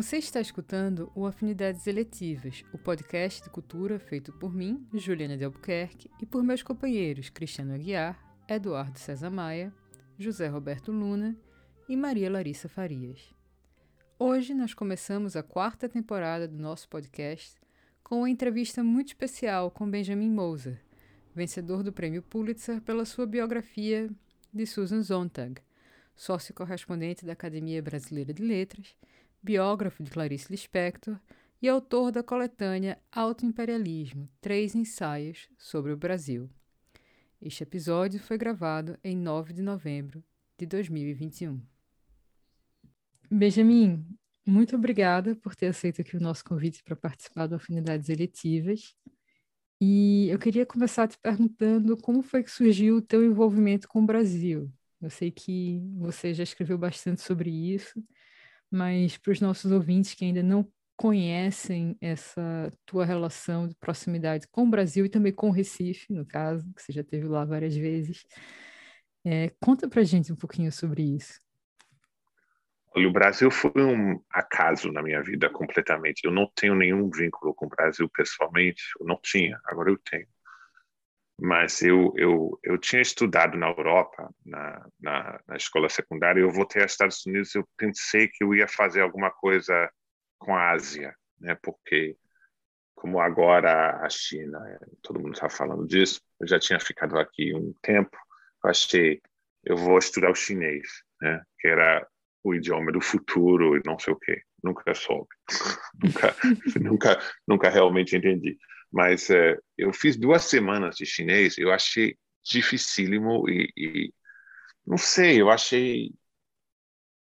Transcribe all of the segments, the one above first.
Você está escutando o Afinidades Eletivas, o podcast de cultura feito por mim, Juliana de Albuquerque, e por meus companheiros Cristiano Aguiar, Eduardo César Maia, José Roberto Luna e Maria Larissa Farias. Hoje nós começamos a quarta temporada do nosso podcast com uma entrevista muito especial com Benjamin Moser, vencedor do Prêmio Pulitzer pela sua biografia de Susan Sontag, sócio correspondente da Academia Brasileira de Letras biógrafo de Clarice Lispector e autor da coletânea Autoimperialismo, Três Ensaios sobre o Brasil. Este episódio foi gravado em 9 de novembro de 2021. Benjamin, muito obrigada por ter aceito aqui o nosso convite para participar do Afinidades Eletivas. E eu queria começar te perguntando como foi que surgiu o teu envolvimento com o Brasil. Eu sei que você já escreveu bastante sobre isso, mas para os nossos ouvintes que ainda não conhecem essa tua relação de proximidade com o Brasil e também com o Recife, no caso, que você já teve lá várias vezes, é, conta para gente um pouquinho sobre isso. Olha, o Brasil foi um acaso na minha vida completamente. Eu não tenho nenhum vínculo com o Brasil pessoalmente, eu não tinha, agora eu tenho mas eu, eu, eu tinha estudado na Europa, na, na, na, escola secundária, eu voltei aos Estados Unidos, eu pensei que eu ia fazer alguma coisa com a Ásia, né? porque como agora a China, todo mundo está falando disso, eu já tinha ficado aqui um tempo, eu achei, eu vou estudar o chinês, né? que era o idioma do futuro e não sei o quê. Nunca soube, nunca, nunca, nunca realmente entendi. Mas é, eu fiz duas semanas de chinês, eu achei dificílimo e, e não sei, eu achei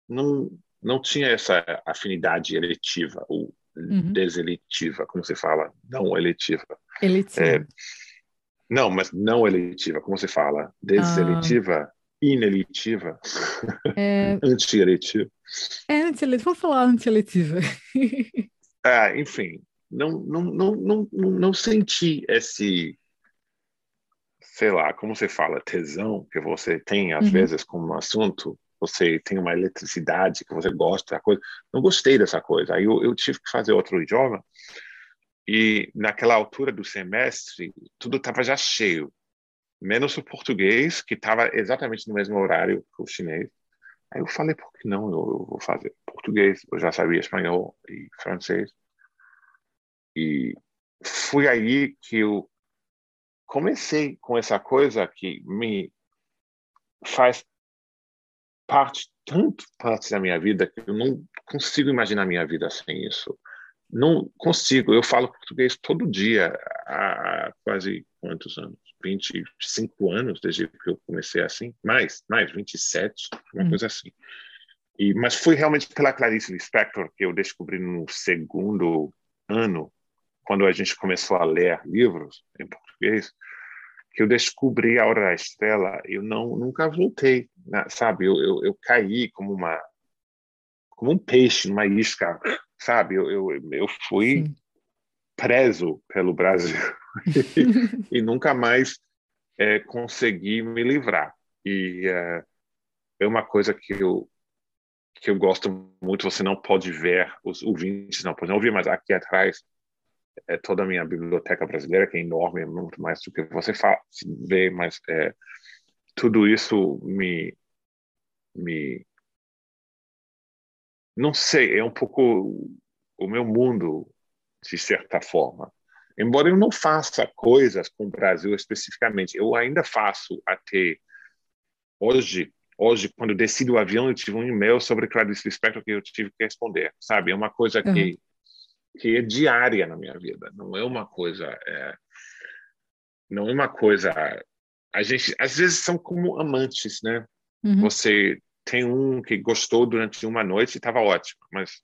não não tinha essa afinidade eletiva ou uhum. deseletiva, como você fala, não eletiva. Eletiva. É, não, mas não eletiva, como você fala, deseletiva. Ah inelitiva, é... anti-eletiva. É anti-eletiva, vamos falar anti-eletiva. ah, enfim, não, não, não, não, não senti esse, sei lá, como você fala, tesão que você tem às uhum. vezes como assunto, você tem uma eletricidade que você gosta da coisa. Não gostei dessa coisa. Aí eu, eu tive que fazer outro idioma e naquela altura do semestre tudo estava já cheio, menos o português que estava exatamente no mesmo horário que o chinês. Aí eu falei, por que não? Eu, eu vou fazer português. Eu já sabia espanhol e francês. E foi aí que eu comecei com essa coisa que me faz parte, tanto parte da minha vida, que eu não consigo imaginar minha vida sem isso. Não consigo. Eu falo português todo dia há quase quantos anos? 25 anos desde que eu comecei assim. Mais, mais, 27, uma hum. coisa assim. E, mas foi realmente pela Clarice Lispector que eu descobri no segundo ano quando a gente começou a ler livros em português, que eu descobri a Hora da Estrela, eu não nunca voltei, né? sabe? Eu, eu, eu, caí como uma como um peixe numa isca, sabe? Eu, eu, eu fui Sim. preso pelo Brasil e, e, nunca mais é, consegui me livrar. E é, é uma coisa que eu que eu gosto muito, você não pode ver, os ouvintes não podem ouvir, mas aqui atrás é toda a minha biblioteca brasileira, que é enorme, muito mais do que você vê, mas é, tudo isso me, me. Não sei, é um pouco o meu mundo, de certa forma. Embora eu não faça coisas com o Brasil especificamente, eu ainda faço até hoje. Hoje, quando desci do avião, eu tive um e-mail sobre Clarice Lispector que eu tive que responder, sabe? É uma coisa uhum. Que é diária na minha vida. Não é uma coisa, é, não é uma coisa. A gente às vezes são como amantes, né? Uhum. Você tem um que gostou durante uma noite e estava ótimo, mas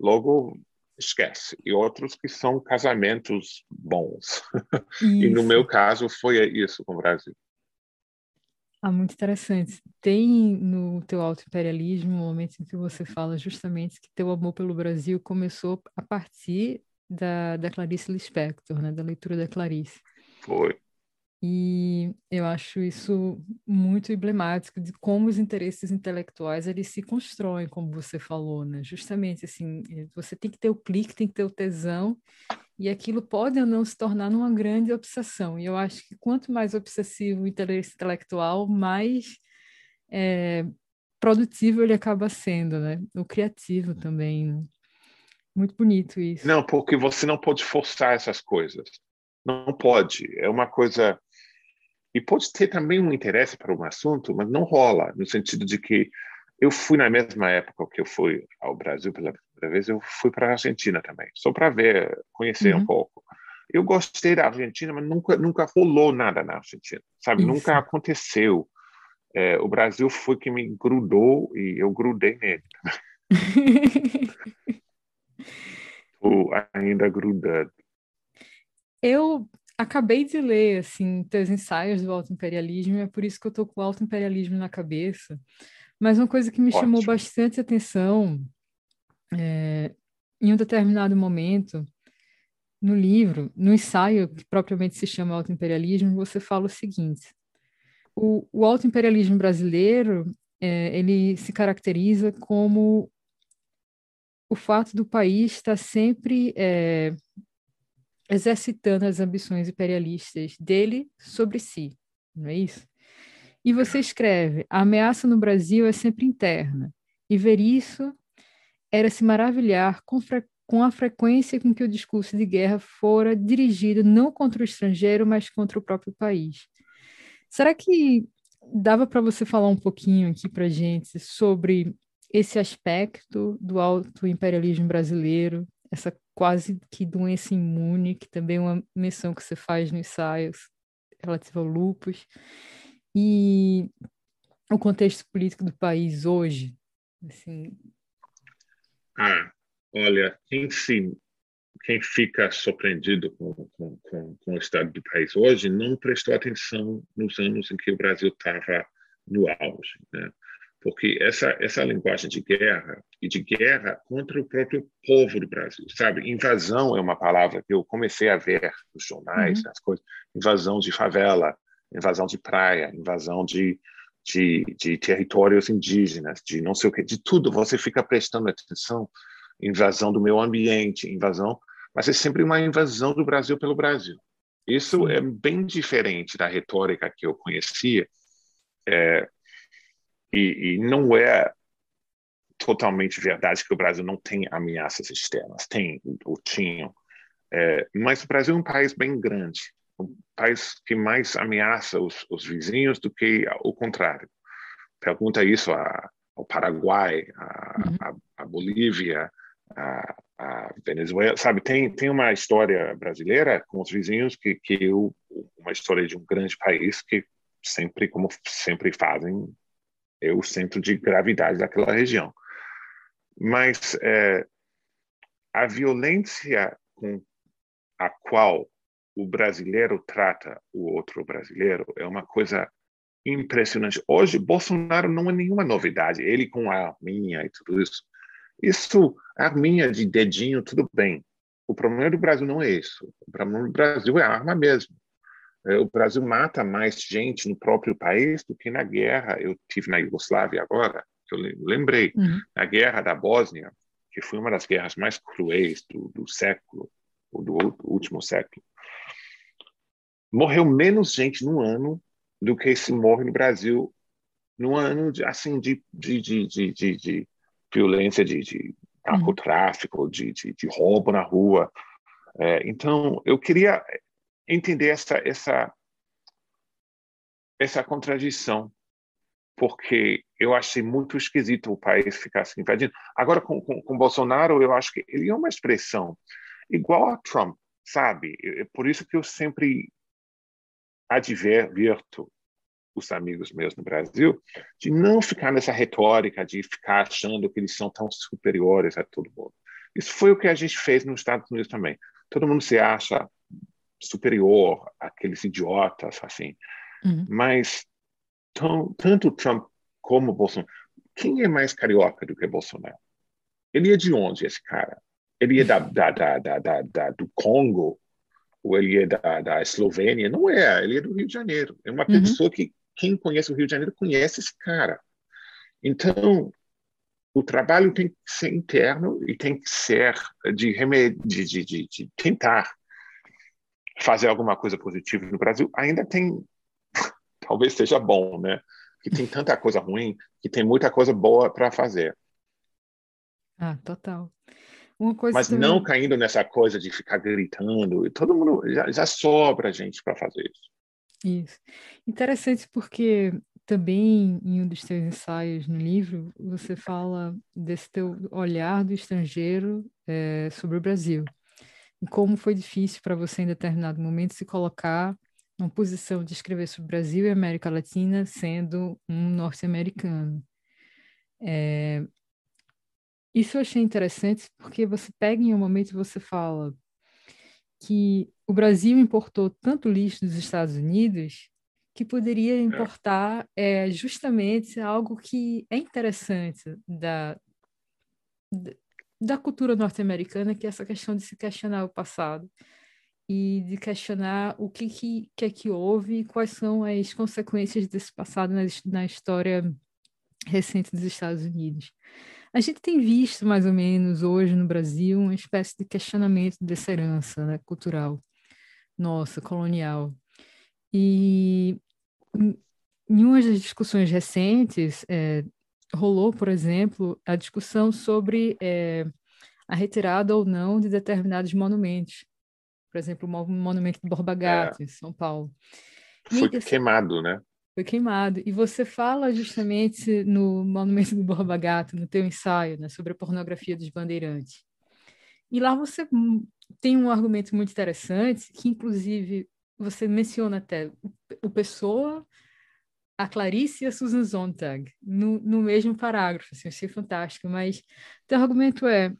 logo esquece. E outros que são casamentos bons. e no meu caso foi isso com o Brasil. Ah, muito interessante. Tem no teu auto-imperialismo um momento em que você fala justamente que teu amor pelo Brasil começou a partir da, da Clarice Lispector, né? Da leitura da Clarice. Foi. E eu acho isso muito emblemático de como os interesses intelectuais eles se constroem, como você falou, né? Justamente assim, você tem que ter o clique, tem que ter o tesão, e aquilo pode ou não se tornar numa grande obsessão. E eu acho que quanto mais obsessivo o interesse intelectual, mais é, produtivo ele acaba sendo, né? O criativo também. Né? Muito bonito isso. Não, porque você não pode forçar essas coisas. Não pode. É uma coisa e pode ter também um interesse para um assunto, mas não rola, no sentido de que eu fui na mesma época que eu fui ao Brasil pela primeira vez, eu fui para a Argentina também, só para ver, conhecer uhum. um pouco. Eu gostei da Argentina, mas nunca nunca rolou nada na Argentina, sabe? Isso. Nunca aconteceu. É, o Brasil foi que me grudou e eu grudei nele. Estou ainda grudado. Eu acabei de ler, assim, teus ensaios do auto-imperialismo, e é por isso que eu tô com o auto-imperialismo na cabeça. Mas uma coisa que me Ótimo. chamou bastante atenção, é, em um determinado momento, no livro, no ensaio que propriamente se chama auto-imperialismo, você fala o seguinte, o, o auto-imperialismo brasileiro, é, ele se caracteriza como o fato do país estar sempre é, exercitando as ambições imperialistas dele sobre si, não é isso? E você escreve: a ameaça no Brasil é sempre interna, e ver isso era se maravilhar com, com a frequência com que o discurso de guerra fora dirigido não contra o estrangeiro, mas contra o próprio país. Será que dava para você falar um pouquinho aqui para gente sobre esse aspecto do alto imperialismo brasileiro, essa quase que doença imune, que também é uma menção que você faz nos ensaios relativa ao lupus, e o contexto político do país hoje, assim. Ah, olha, quem se quem fica surpreendido com, com, com, com, o estado do país hoje não prestou atenção nos anos em que o Brasil estava no auge. Né? porque essa essa linguagem de guerra e de guerra contra o próprio povo do Brasil, sabe? Invasão é uma palavra que eu comecei a ver nos jornais, uhum. nas coisas, invasão de favela, invasão de praia, invasão de, de, de territórios indígenas, de não sei o que, de tudo. Você fica prestando atenção, invasão do meio ambiente, invasão, mas é sempre uma invasão do Brasil pelo Brasil. Isso é bem diferente da retórica que eu conhecia. É, e, e não é totalmente verdade que o Brasil não tem ameaças externas. Tem, ou tinham. É, mas o Brasil é um país bem grande, país que mais ameaça os, os vizinhos do que o contrário. Pergunta isso a, ao Paraguai, a, uhum. a, a Bolívia, a, a, Venezuela, sabe? Tem tem uma história brasileira com os vizinhos que que eu, uma história de um grande país que sempre como sempre fazem é o centro de gravidade daquela região. Mas é, a violência com a qual o brasileiro trata o outro brasileiro é uma coisa impressionante. Hoje, Bolsonaro não é nenhuma novidade, ele com a arminha e tudo isso. Isso, arminha de dedinho, tudo bem. O problema do Brasil não é isso. O problema do Brasil é a arma mesmo. É, o Brasil mata mais gente no próprio país do que na guerra. Eu tive na Iugoslávia agora, que eu lembrei, uhum. na guerra da Bósnia, que foi uma das guerras mais cruéis do, do século, ou do último século. Morreu menos gente no ano do que se morre no Brasil no ano de, assim de, de, de, de, de violência, de, de narcotráfico, de, de, de roubo na rua. É, então, eu queria entender essa essa essa contradição, porque eu achei muito esquisito o país ficar assim invadindo. Agora com, com, com Bolsonaro, eu acho que ele é uma expressão igual a Trump, sabe? É por isso que eu sempre adverto os amigos meus no Brasil de não ficar nessa retórica de ficar achando que eles são tão superiores a todo mundo. Isso foi o que a gente fez nos Estados Unidos também. Todo mundo se acha superior àqueles idiotas, assim. Uhum. Mas tão, tanto Trump como Bolsonaro, quem é mais carioca do que Bolsonaro? Ele é de onde, esse cara? Ele é da, da, da, da, da do Congo? Ou ele é da, da Eslovênia. Não é, ele é do Rio de Janeiro. É uma uhum. pessoa que quem conhece o Rio de Janeiro conhece esse cara. Então, o trabalho tem que ser interno e tem que ser de, de, de, de, de tentar fazer alguma coisa positiva no Brasil. Ainda tem, talvez seja bom, né? Que tem tanta coisa ruim, que tem muita coisa boa para fazer. Ah, total. Mas também... não caindo nessa coisa de ficar gritando. Todo mundo já, já sobra gente para fazer isso. Isso. Interessante porque também em um dos seus ensaios no livro você fala desse teu olhar do estrangeiro é, sobre o Brasil e como foi difícil para você em determinado momento se colocar numa posição de escrever sobre o Brasil e América Latina sendo um norte-americano. É, isso eu achei interessante porque você pega em um momento e você fala que o Brasil importou tanto lixo dos Estados Unidos que poderia é. importar é, justamente algo que é interessante da, da cultura norte-americana, que é essa questão de se questionar o passado e de questionar o que, que, que é que houve e quais são as consequências desse passado na, na história recente dos Estados Unidos. A gente tem visto, mais ou menos, hoje no Brasil, uma espécie de questionamento dessa herança né, cultural nossa, colonial. E em uma das discussões recentes, é, rolou, por exemplo, a discussão sobre é, a retirada ou não de determinados monumentos. Por exemplo, o monumento do Borba Gato, é. em São Paulo. E Foi queimado, né? Foi queimado. E você fala justamente no Monumento do Borba Gato, no teu ensaio, né, sobre a pornografia dos bandeirantes. E lá você tem um argumento muito interessante, que inclusive você menciona até o Pessoa, a Clarice e a Susan Sontag no, no mesmo parágrafo, assim, achei fantástico, mas teu argumento é,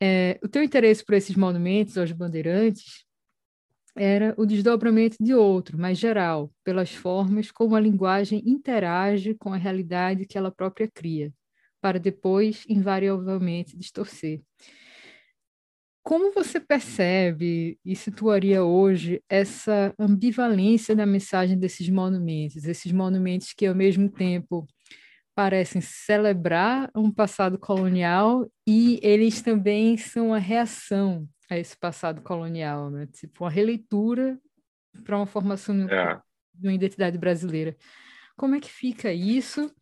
é o teu interesse por esses monumentos aos bandeirantes era o desdobramento de outro, mais geral, pelas formas como a linguagem interage com a realidade que ela própria cria, para depois, invariavelmente, distorcer. Como você percebe e situaria hoje essa ambivalência da mensagem desses monumentos, esses monumentos que, ao mesmo tempo, parecem celebrar um passado colonial e eles também são a reação a esse passado colonial, né? Tipo, uma releitura para uma formação é. de uma identidade brasileira. Como é que fica isso,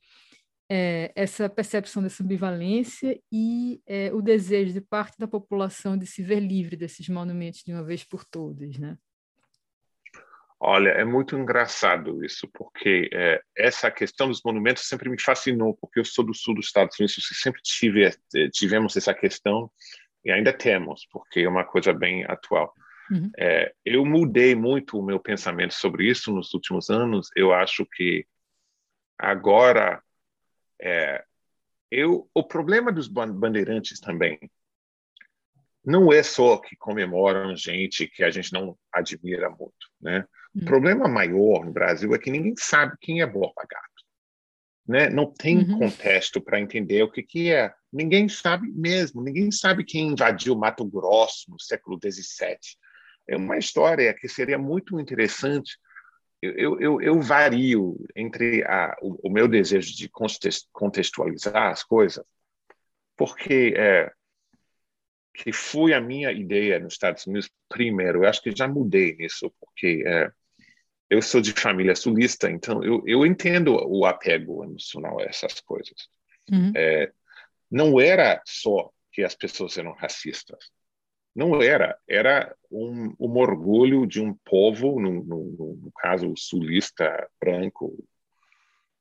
é, essa percepção dessa ambivalência e é, o desejo de parte da população de se ver livre desses monumentos de uma vez por todas, né? Olha, é muito engraçado isso, porque é, essa questão dos monumentos sempre me fascinou, porque eu sou do sul dos Estados Unidos, sempre tive, é, tivemos essa questão e ainda temos, porque é uma coisa bem atual. Uhum. É, eu mudei muito o meu pensamento sobre isso nos últimos anos. Eu acho que agora é, eu, o problema dos bandeirantes também não é só que comemoram gente que a gente não admira muito, né? Uhum. O problema maior no Brasil é que ninguém sabe quem é Borba Gato né? Não tem uhum. contexto para entender o que que é. Ninguém sabe mesmo. Ninguém sabe quem invadiu Mato Grosso no século XVII. É uma história que seria muito interessante. Eu, eu, eu vario entre a, o, o, meu desejo de contextualizar as coisas, porque é, que foi a minha ideia nos Estados Unidos primeiro. Eu acho que já mudei nisso, porque é, eu sou de família sulista, então eu, eu entendo o apego emocional a essas coisas. Uhum. É, não era só que as pessoas eram racistas. Não era. Era um, um orgulho de um povo, no, no, no caso sulista branco,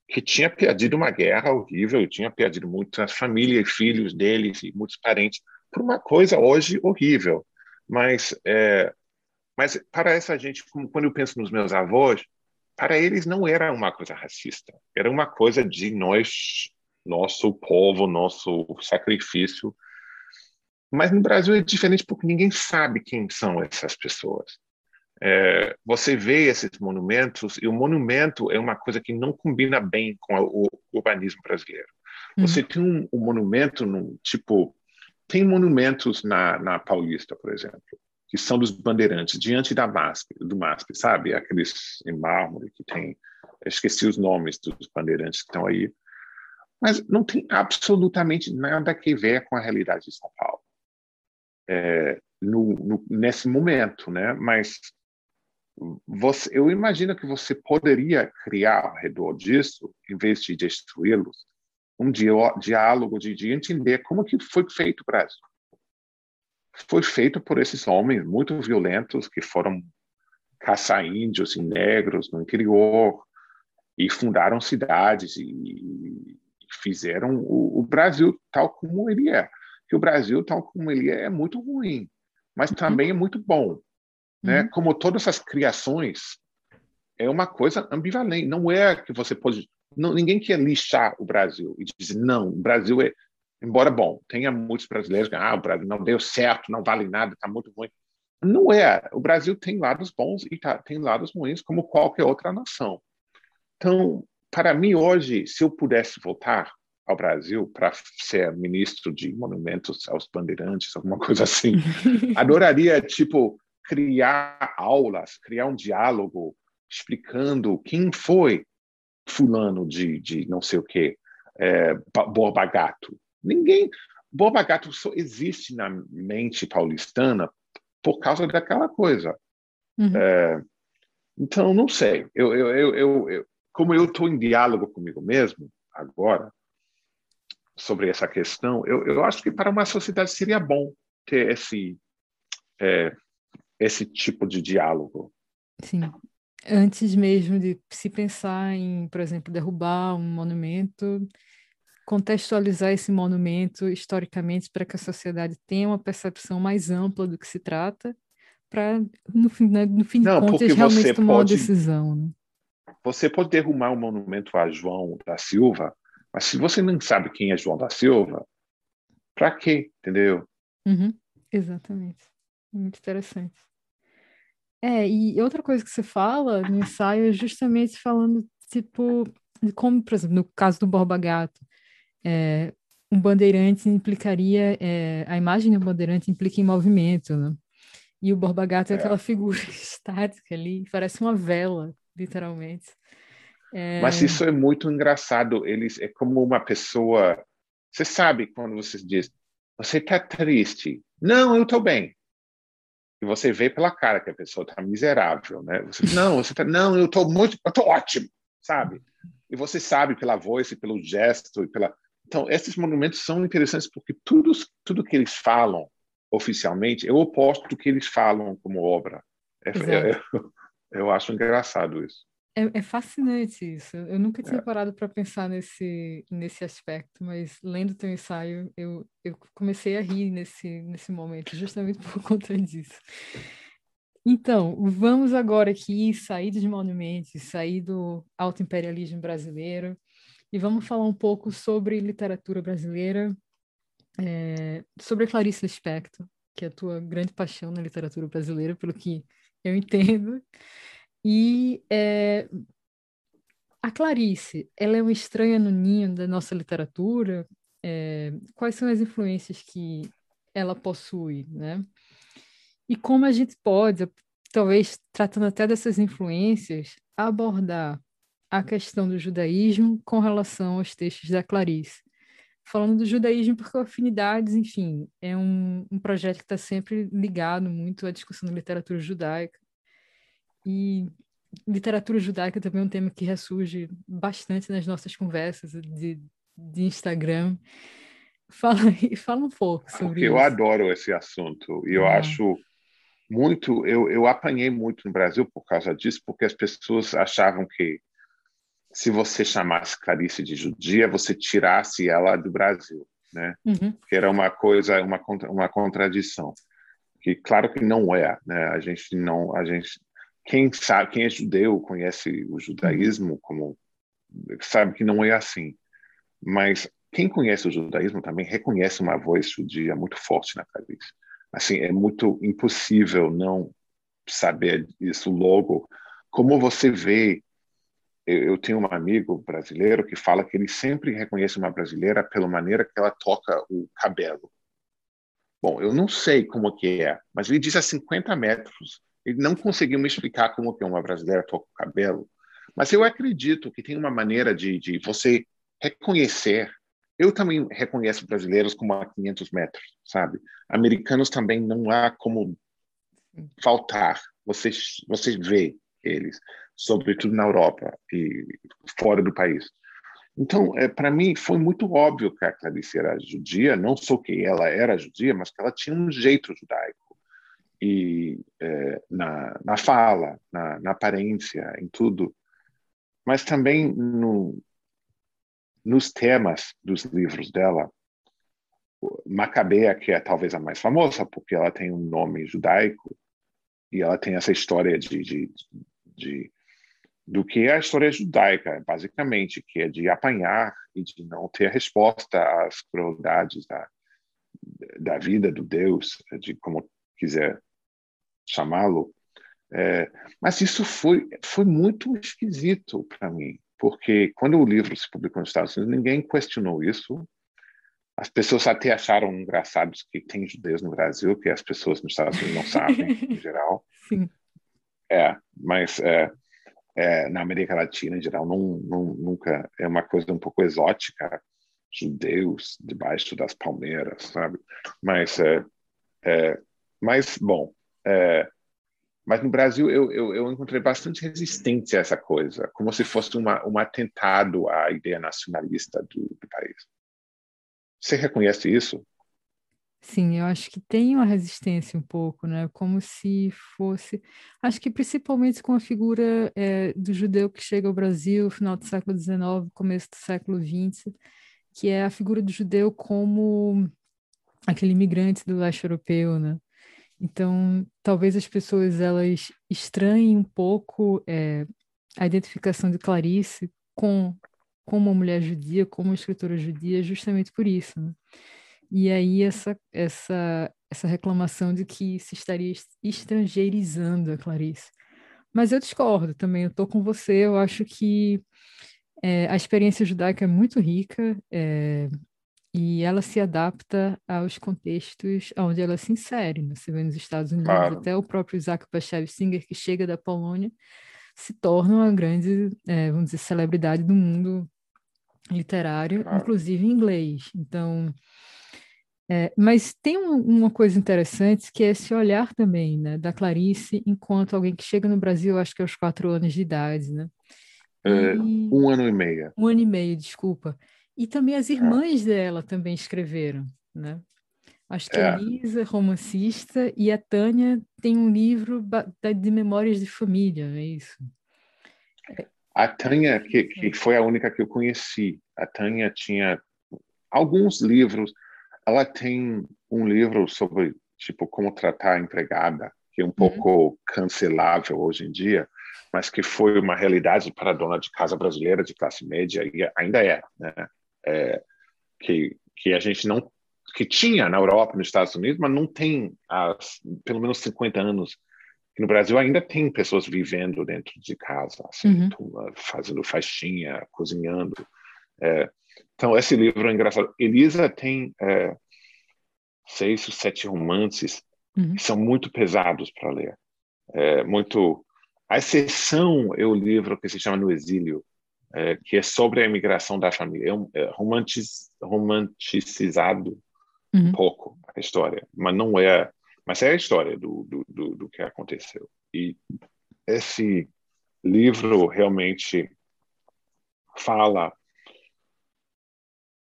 que tinha perdido uma guerra horrível, tinha perdido muitas famílias e filhos deles e muitos parentes por uma coisa hoje horrível. Mas é, mas para essa gente, quando eu penso nos meus avós, para eles não era uma coisa racista, era uma coisa de nós, nosso povo, nosso sacrifício. Mas no Brasil é diferente porque ninguém sabe quem são essas pessoas. É, você vê esses monumentos e o monumento é uma coisa que não combina bem com o urbanismo brasileiro. Uhum. Você tem um, um monumento no tipo tem monumentos na, na Paulista, por exemplo, que são dos bandeirantes, diante da MASP, do MASP, sabe? Aqueles em mármore que tem, esqueci os nomes dos bandeirantes que estão aí, mas não tem absolutamente nada a ver com a realidade de São Paulo. É, no, no, nesse momento, né? Mas você, eu imagino que você poderia criar ao redor disso, em vez de destruí-los, um diálogo de, de entender como que foi feito o Brasil foi feito por esses homens muito violentos que foram caçar índios e negros no interior e fundaram cidades e, fizeram o, o, Brasil tal como ele é. Que o Brasil tal como ele é é muito ruim, mas também é muito bom, né? Uhum. Como todas as criações é uma coisa ambivalente. Não é que você pode não, ninguém quer lixar o Brasil e dizer não, o Brasil é embora bom, tenha muitos brasileiros que ah, o Brasil não deu certo, não vale nada, está muito ruim. Não é. O Brasil tem lados bons e tá, tem lados ruins, como qualquer outra nação. Então, para mim, hoje, se eu pudesse voltar ao Brasil para ser ministro de monumentos aos bandeirantes, alguma coisa assim, adoraria, tipo, criar aulas, criar um diálogo explicando quem foi fulano de, de não sei o quê, é, Borba Gato, Ninguém. Boba Gato só existe na mente paulistana por causa daquela coisa. Uhum. É, então, não sei. Eu, eu, eu, eu como eu estou em diálogo comigo mesmo agora sobre essa questão, eu, eu acho que para uma sociedade seria bom ter esse é, esse tipo de diálogo. Sim. Antes mesmo de se pensar em, por exemplo, derrubar um monumento, contextualizar esse monumento historicamente para que a sociedade tenha uma percepção mais ampla do que se trata, para, no, fim, né, no fim Não, de contas, realmente tomar pode, uma decisão. Né? Você pode derrubar um monumento a João da Silva, mas se você não sabe quem é João da Silva, para quê? Entendeu? Uhum, exatamente. Muito interessante. É, e outra coisa que você fala no ensaio é justamente falando, tipo, como, por exemplo, no caso do Borba Gato, é, um bandeirante implicaria, é, a imagem do bandeirante implica em movimento, né? E o Borba Gato é, é aquela figura estática ali, parece uma vela, literalmente. É... Mas isso é muito engraçado. Eles é como uma pessoa. Você sabe quando você diz, você está triste? Não, eu estou bem. E você vê pela cara que a pessoa está miserável, né? Você, não, você tá, não, eu estou muito, eu estou ótimo, sabe? E você sabe pela voz e pelo gesto e pela então, esses monumentos são interessantes porque tudo, tudo que eles falam oficialmente é o oposto do que eles falam como obra. É, é, eu, eu acho engraçado isso. É, é, fascinante isso. Eu nunca tinha é. parado para pensar nesse, nesse aspecto, mas lendo teu ensaio, eu, eu comecei a rir nesse, nesse momento, justamente por conta disso. Então, vamos agora aqui sair dos monumentos, sair do alto imperialismo brasileiro e vamos falar um pouco sobre literatura brasileira, é, sobre Clarice Lispector, que é a tua grande paixão na literatura brasileira, pelo que eu entendo. E é, a Clarice, ela é uma estranha no ninho da nossa literatura. É, quais são as influências que ela possui, né? E como a gente pode, talvez tratando até dessas influências, abordar a questão do judaísmo com relação aos textos da Clarice. Falando do judaísmo, porque Afinidades, enfim, é um, um projeto que está sempre ligado muito à discussão da literatura judaica. E literatura judaica também é um tema que ressurge bastante nas nossas conversas de, de Instagram. Fala, fala um pouco sobre porque isso. Eu adoro esse assunto e eu ah. acho muito, eu, eu apanhei muito no Brasil por causa disso, porque as pessoas achavam que se você chamasse Clarice de judia, você tirasse ela do Brasil, né? Uhum. Que era uma coisa, uma uma contradição. Que claro que não é, né? A gente não, a gente quem sabe, quem é judeu conhece o judaísmo como sabe que não é assim. Mas quem conhece o judaísmo também reconhece uma voz judia muito forte na Clarice. Assim, é muito impossível não saber isso logo. Como você vê eu tenho um amigo brasileiro que fala que ele sempre reconhece uma brasileira pela maneira que ela toca o cabelo. Bom, eu não sei como que é, mas ele diz a 50 metros. Ele não conseguiu me explicar como que uma brasileira toca o cabelo. Mas eu acredito que tem uma maneira de, de você reconhecer. Eu também reconheço brasileiros como a 500 metros, sabe? Americanos também não há como faltar. Você, você vê eles, sobretudo na Europa e fora do país. Então, é, para mim, foi muito óbvio que a Clarice era judia, não só que ela era judia, mas que ela tinha um jeito judaico. E é, na, na fala, na, na, aparência, em tudo. Mas também no, nos temas dos livros dela. Macabeia, que é talvez a mais famosa, porque ela tem um nome judaico, e ela tem essa história de, de, de do que a história judaica, basicamente, que é de apanhar e de não ter resposta às crueldades da, da vida do Deus, de como quiser chamá-lo. É, mas isso foi, foi muito esquisito para mim, porque quando o livro se publicou nos Estados Unidos, ninguém questionou isso. As pessoas até acharam engraçados que tem judeus no Brasil, que as pessoas nos Estados Unidos não sabem, em geral. Sim. É, mas é, é, na América Latina em geral não, não, nunca é uma coisa um pouco exótica judeus debaixo das palmeiras sabe? Mas é, é mas bom é, mas no Brasil eu, eu, eu, encontrei bastante resistência a essa coisa como se fosse uma, um atentado à ideia nacionalista do, do país. Você reconhece isso Sim, eu acho que tem uma resistência um pouco, né? Como se fosse. Acho que principalmente com a figura é, do judeu que chega ao Brasil final do século XIX, começo do século XX, que é a figura do judeu como aquele imigrante do leste europeu, né? Então, talvez as pessoas elas estranhem um pouco é, a identificação de Clarice com como uma mulher judia, como uma escritora judia, justamente por isso, né? E aí essa, essa, essa reclamação de que se estaria estrangeirizando a Clarice. Mas eu discordo também, eu estou com você, eu acho que é, a experiência judaica é muito rica é, e ela se adapta aos contextos onde ela se insere. Né? Você vê nos Estados Unidos, claro. até o próprio Isaac Bashev Singer, que chega da Polônia, se torna uma grande, é, vamos dizer, celebridade do mundo literário, claro. inclusive em inglês. Então, é, mas tem um, uma coisa interessante que é esse olhar também, né, da Clarice, enquanto alguém que chega no Brasil, acho que aos quatro anos de idade, né? É, um ano e meio. Um ano e meio, desculpa. E também as irmãs é. dela também escreveram, né? Acho que a é. Elisa, romancista, e a Tânia tem um livro de memórias de família, é isso? A Tânia, que, que foi a única que eu conheci, a Tânia tinha alguns livros, ela tem um livro sobre tipo como tratar a empregada, que é um uhum. pouco cancelável hoje em dia, mas que foi uma realidade para a dona de casa brasileira de classe média e ainda é, né? É, que que a gente não que tinha na Europa, nos Estados Unidos, mas não tem há pelo menos 50 anos. No Brasil ainda tem pessoas vivendo dentro de casa, assim, uhum. fazendo faxinha, cozinhando. É, então, esse livro é engraçado. Elisa tem é, seis ou sete romances uhum. que são muito pesados para ler. É, muito. A exceção é o livro que se chama No Exílio, é, que é sobre a imigração da família. É, um, é romantic, romanticizado uhum. um pouco a história, mas não é. Mas é a história do, do, do, do que aconteceu. E esse livro realmente fala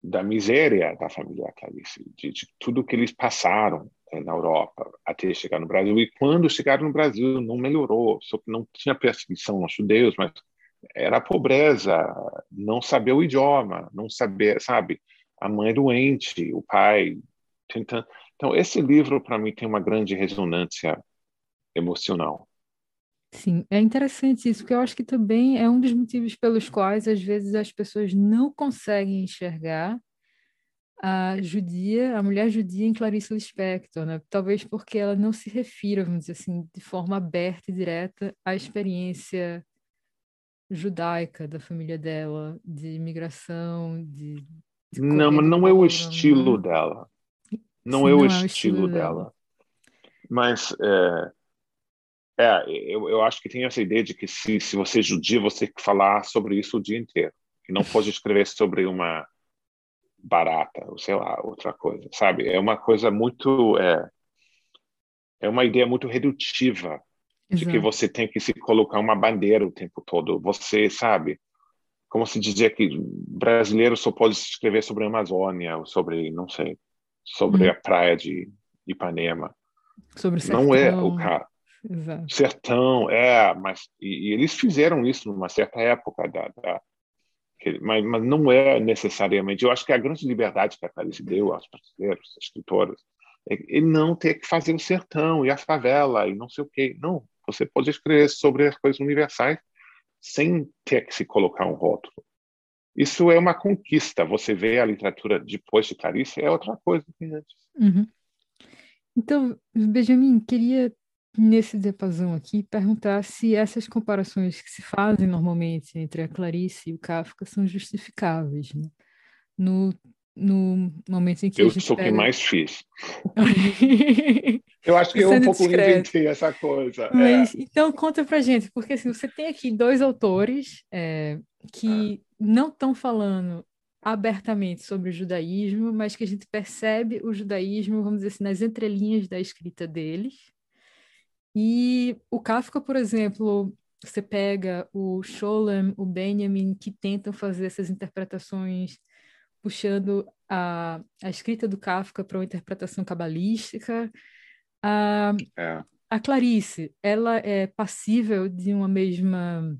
da miséria da família Clarice, de, de tudo que eles passaram é, na Europa até chegar no Brasil. E quando chegaram no Brasil, não melhorou, só que não tinha perseguição aos judeus, mas era pobreza, não saber o idioma, não saber, sabe, a mãe doente, o pai tentando. Então, esse livro, para mim, tem uma grande ressonância emocional. Sim, é interessante isso, porque eu acho que também é um dos motivos pelos quais, às vezes, as pessoas não conseguem enxergar a judia, a mulher judia em Clarice Lispector, né? Talvez porque ela não se refira, vamos dizer assim, de forma aberta e direta à experiência judaica da família dela, de imigração, de, de não, mas não é o estilo dela. Não, Sim, é, o não é, o estilo dela. dela. Mas é, é, eu, eu acho que tem essa ideia de que se, se você é judia, você tem que falar sobre isso o dia inteiro. E não pode escrever sobre uma barata, ou sei lá, outra coisa, sabe? É uma coisa muito. É, é uma ideia muito redutiva de que você tem que se colocar uma bandeira o tempo todo. Você, sabe? Como se dizia que brasileiro só pode escrever sobre a Amazônia, ou sobre, não sei, sobre hum. a praia de Ipanema. Sobre o sertão. Não é o cara. Exato. Sertão, é, mas e, e, eles fizeram isso numa certa época da, da mas, mas, não é necessariamente. Eu acho que a grande liberdade que a Clarice deu aos brasileiros, escritores, é ele não ter que fazer o sertão e a favela e não sei o quê. Não, você pode escrever sobre as coisas universais sem ter que se colocar um rótulo. Isso é uma conquista. Você vê a literatura depois de Clarice, é outra coisa que antes. Uhum. Então, Benjamin, queria nesse diapasão aqui, perguntar se essas comparações que se fazem normalmente entre a Clarice e o Kafka são justificáveis, né? No, no momento em que eu a gente sou pega... quem mais fiz. eu acho que eu um pouco discreto. inventei essa coisa. É. Mas, é. Então, conta pra gente, porque assim, você tem aqui dois autores é, que ah. não estão falando abertamente sobre o judaísmo, mas que a gente percebe o judaísmo, vamos dizer assim, nas entrelinhas da escrita deles, e o Kafka, por exemplo, você pega o Sholem, o Benjamin, que tentam fazer essas interpretações puxando a, a escrita do Kafka para uma interpretação cabalística. A, é. a Clarice, ela é passível de uma mesma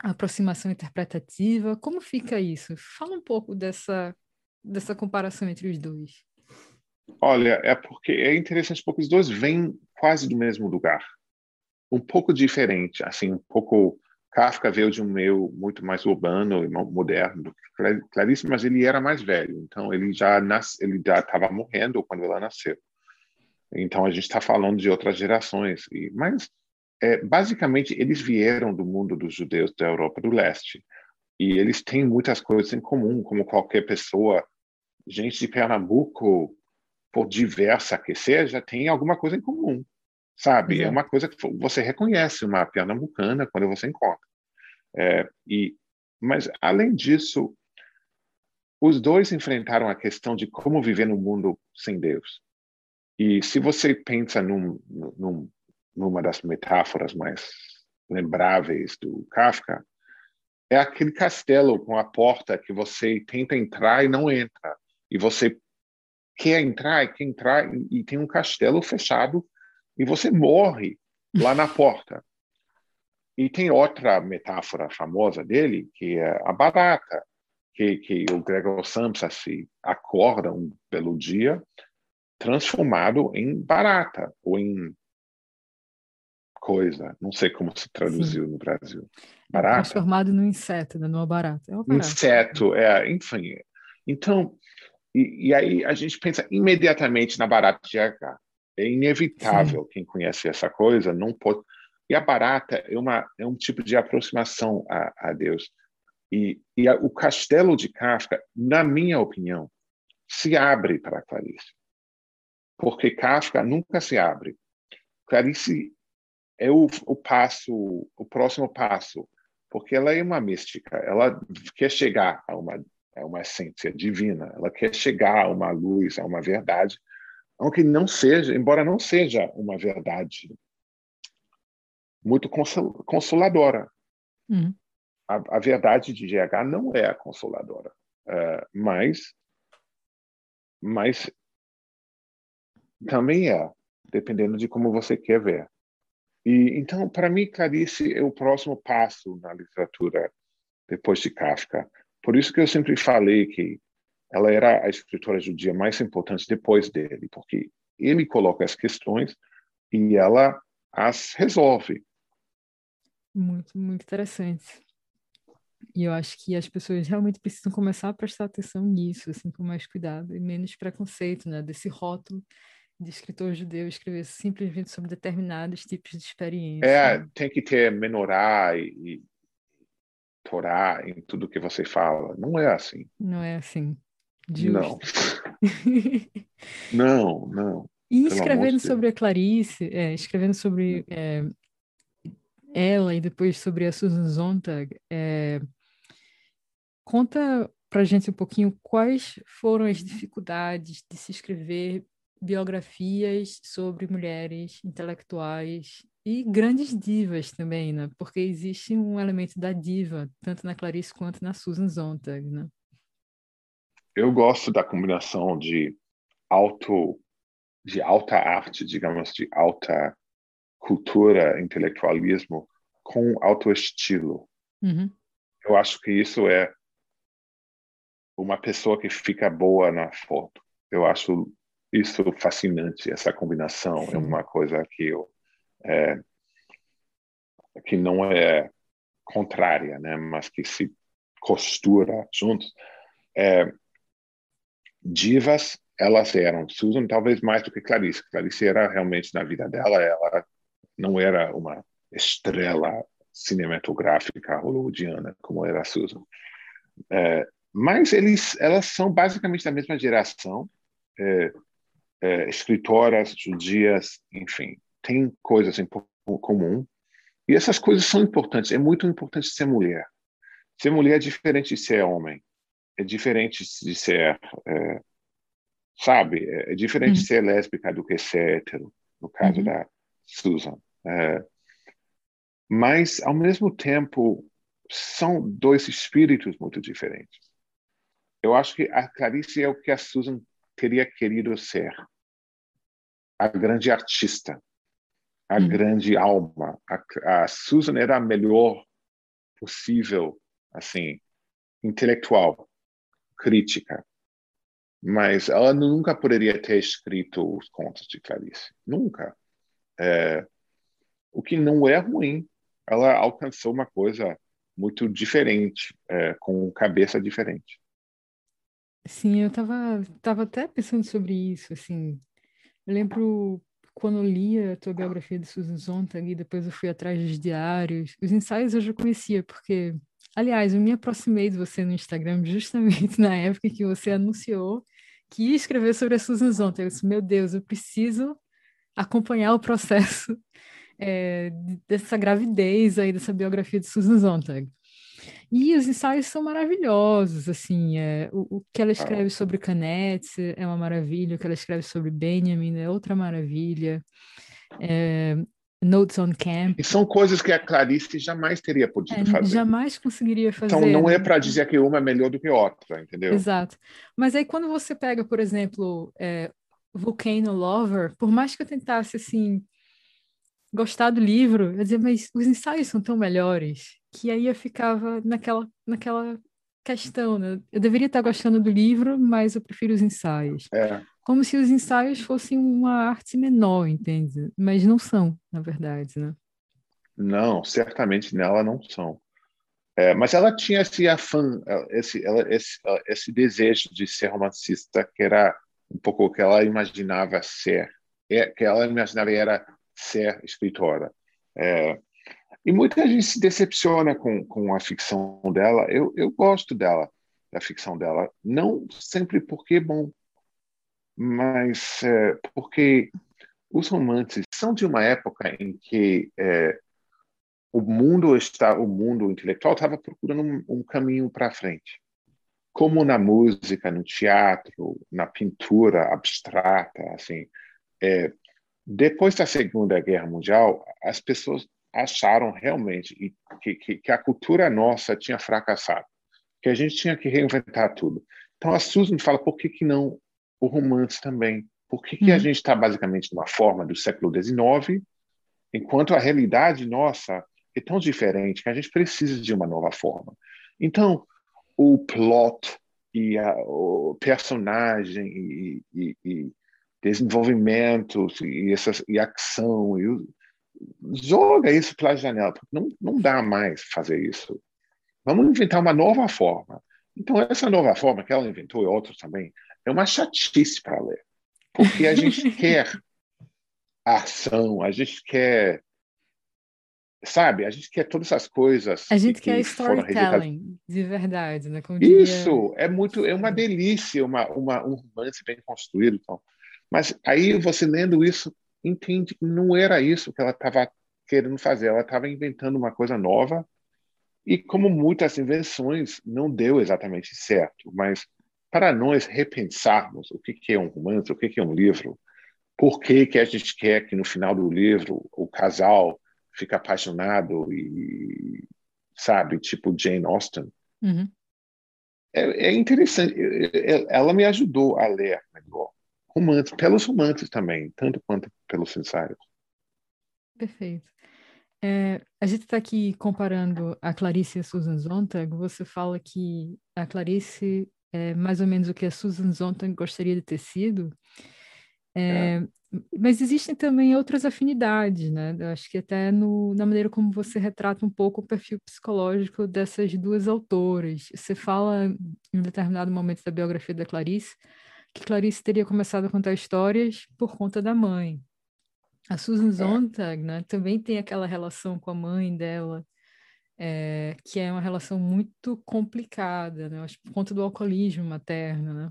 aproximação interpretativa? Como fica isso? Fala um pouco dessa, dessa comparação entre os dois. Olha, é porque é interessante porque os dois vêm quase do mesmo lugar, um pouco diferente, assim, um pouco Kafka veio de um meio muito mais urbano e moderno Clarice, mas ele era mais velho, então ele já nas, ele já estava morrendo quando ela nasceu. Então a gente está falando de outras gerações, e, mas é, basicamente eles vieram do mundo dos judeus da Europa do Leste e eles têm muitas coisas em comum, como qualquer pessoa. Gente de Pernambuco por diversa que seja, tem alguma coisa em comum, sabe? É uma coisa que você reconhece uma pernambucana quando você encontra. É, e, mas, além disso, os dois enfrentaram a questão de como viver no mundo sem Deus. E se você pensa num, num, numa das metáforas mais lembráveis do Kafka, é aquele castelo com a porta que você tenta entrar e não entra. E você quer entrar, quer entrar e tem um castelo fechado e você morre lá na porta. E tem outra metáfora famosa dele, que é a barata, que, que o Gregor Samsa se acorda um belo dia transformado em barata ou em coisa, não sei como se traduziu Sim. no Brasil. Barata. Transformado no inseto, né? numa barata. É barata. Inseto, é, enfim. Então, e, e, aí a gente pensa imediatamente na barata de H. É inevitável Sim. quem conhece essa coisa não pode. E a barata é uma é um tipo de aproximação a, a Deus. E, e a, o castelo de Kafka, na minha opinião, se abre para Clarice, porque Kafka nunca se abre. Clarice é o, o passo, o próximo passo, porque ela é uma mística. Ela quer chegar a uma é uma essência divina. Ela quer chegar a uma luz, a uma verdade, aunque não seja, embora não seja uma verdade muito consoladora. Uhum. A, a, verdade de GH não é a consoladora, uh, mas, mas também é, dependendo de como você quer ver. E então, para mim, Clarice é o próximo passo na literatura depois de Kafka. Por isso que eu sempre falei que ela era a escritora judia mais importante depois dele, porque ele coloca as questões e ela as resolve. Muito, muito interessante. E eu acho que as pessoas realmente precisam começar a prestar atenção nisso, assim, com mais cuidado e menos preconceito, né? Desse rótulo de escritor judeu escrever simplesmente sobre determinados tipos de experiência. É, tem que ter menorá e, Torá, em tudo que você fala. Não é assim. Não é assim. Não. não, não. E escrevendo sobre a Clarice, é, escrevendo sobre é, ela e depois sobre a Susan Sontag, é, conta pra gente um pouquinho quais foram as dificuldades de se escrever biografias sobre mulheres intelectuais e grandes divas também, né? Porque existe um elemento da diva, tanto na Clarice quanto na Susan Sontag, né? Eu gosto da combinação de alto de alta arte, digamos, de alta cultura, intelectualismo com alto estilo. Uhum. Eu acho que isso é uma pessoa que fica boa na foto. Eu acho isso fascinante, essa combinação Sim. é uma coisa que eu é, que não é contrária, né, mas que se costura juntos. É, divas, elas eram Susan talvez mais do que Clarice. Clarice era realmente na vida dela, ela não era uma estrela cinematográfica hollywoodiana como era a Susan. É, mas eles, elas são basicamente da mesma geração. É, é, escritoras judias, enfim, tem coisas em comum. E essas coisas são importantes. É muito importante ser mulher. Ser mulher é diferente de ser homem. É diferente de ser, é, sabe? É, é diferente uhum. de ser lésbica do que ser hétero, no caso uhum. da Susan. É, mas, ao mesmo tempo, são dois espíritos muito diferentes. Eu acho que a Clarice é o que a Susan teria querido ser. A grande artista, a hum. grande alma. A, a, Susan era a melhor possível, assim, intelectual, crítica. Mas ela nunca poderia ter escrito os contos de Clarice. Nunca. É, o que não é ruim. Ela alcançou uma coisa muito diferente, é, com cabeça diferente. Sim, eu estava tava até pensando sobre isso, assim. Eu lembro quando eu li a tua biografia de Susan Sontag e depois eu fui atrás dos diários. Os ensaios eu já conhecia, porque, aliás, eu me aproximei de você no Instagram justamente na época que você anunciou que ia escrever sobre a Susan Sontag. Eu disse, meu Deus, eu preciso acompanhar o processo é, dessa gravidez aí, dessa biografia de Susan Sontag. E os ensaios são maravilhosos, assim, é, o, o que ela escreve sobre Canete é uma maravilha, o que ela escreve sobre Benjamin é outra maravilha. É, Notes on Camp. E são coisas que a Clarice jamais teria podido é, fazer. Jamais conseguiria fazer. Então não é né? para dizer que uma é melhor do que outra, entendeu? Exato. Mas aí quando você pega, por exemplo, é, Volcano Lover, por mais que eu tentasse assim gostar do livro, eu dizia, mas os ensaios são tão melhores que aí eu ficava naquela, naquela questão, né? Eu deveria estar gostando do livro, mas eu prefiro os ensaios. É. Como se os ensaios fossem uma arte menor, entende? Mas não são, na verdade, né? Não, certamente nela não são. É, mas ela tinha esse afã, esse, ela, esse, esse desejo de ser romancista, que era um pouco o que ela imaginava ser, é, que ela imaginava era ser escritora. É, e muita gente se decepciona com, com a ficção dela. Eu, eu gosto dela, da ficção dela. Não sempre porque é bom, mas é, porque os romances são de uma época em que é, o mundo está, o mundo intelectual estava procurando um, um caminho para frente, como na música, no teatro, na pintura abstrata, assim. É, depois da Segunda Guerra Mundial, as pessoas acharam realmente que, que, que, a cultura nossa tinha fracassado, que a gente tinha que reinventar tudo. Então a Susan fala, por que, que não o romance também? Por que, que a uhum. gente está basicamente numa forma do século XIX, enquanto a realidade nossa é tão diferente que a gente precisa de uma nova forma? Então, o plot e a, o personagem e, e, e desenvolvimento e, essas, e ação e joga isso pela janela, porque não, não dá mais fazer isso. Vamos inventar uma nova forma. Então, essa nova forma que ela inventou e outros também, é uma chatice para ler. Porque a gente quer ação, a gente quer sabe? A gente quer todas essas coisas. A gente que, quer storytelling de verdade, né? Como Isso diria... é muito, é uma delícia, uma, uma, um romance bem construído, então. Mas aí você lendo isso entende que não era isso que ela estava querendo fazer. Ela estava inventando uma coisa nova e como muitas invenções não deu exatamente certo. Mas para nós repensarmos o que, é um romance, o que, é um livro, por que, que a gente quer que no final do livro o casal fica apaixonado e sabe tipo Jane Austen uhum. é, é, interessante ela me ajudou a ler melhor romances pelos romances também tanto quanto pelos ensaios perfeito é, a gente está aqui comparando a Clarice e a Susan Sontag você fala que a Clarice é mais ou menos o que a Susan Sontag gostaria de ter sido é, é. Mas existem também outras afinidades, né? Eu acho que até no, na maneira como você retrata um pouco o perfil psicológico dessas duas autoras. Você fala em um determinado momento da biografia da Clarice que Clarice teria começado a contar histórias por conta da mãe. A Susan é. Sontag, né, também tem aquela relação com a mãe dela, é, que é uma relação muito complicada, né? Acho por conta do alcoolismo materno, né?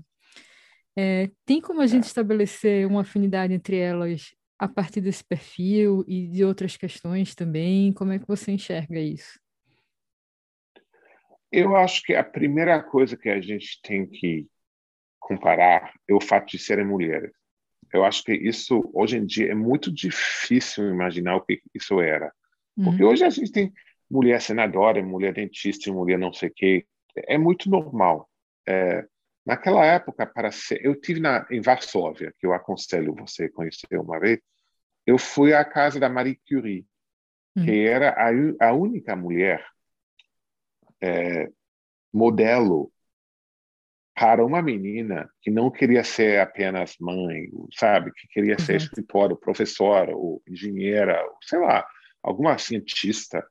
É, tem como a gente estabelecer uma afinidade entre elas a partir desse perfil e de outras questões também? Como é que você enxerga isso? Eu acho que a primeira coisa que a gente tem que comparar é o fato de serem mulheres. Eu acho que isso, hoje em dia, é muito difícil imaginar o que isso era. Porque uhum. hoje a gente tem mulher senadora, mulher dentista, mulher não sei o quê. É muito normal. É, Naquela época, para ser, eu tive na, em Varsóvia, que eu aconselho você conhecer uma vez. Eu fui à casa da Marie Curie, hum. que era a, a única mulher é, modelo para uma menina que não queria ser apenas mãe, sabe, que queria uhum. ser escritora, professora, ou engenheira, sei lá, alguma cientista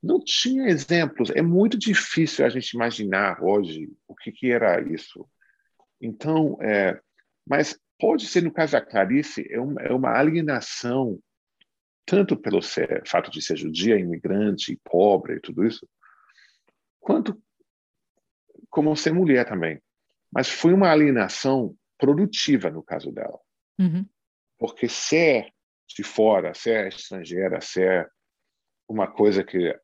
não tinha exemplos. É muito difícil a gente imaginar hoje o que, que era isso. Então, é, mas pode ser no caso da Clarice é uma, é uma alienação tanto pelo ser, fato de ser judia, imigrante, pobre e tudo isso, quanto como ser mulher também. Mas foi uma alienação produtiva no caso dela. Uhum. Porque ser de fora, ser estrangeira, ser uma coisa que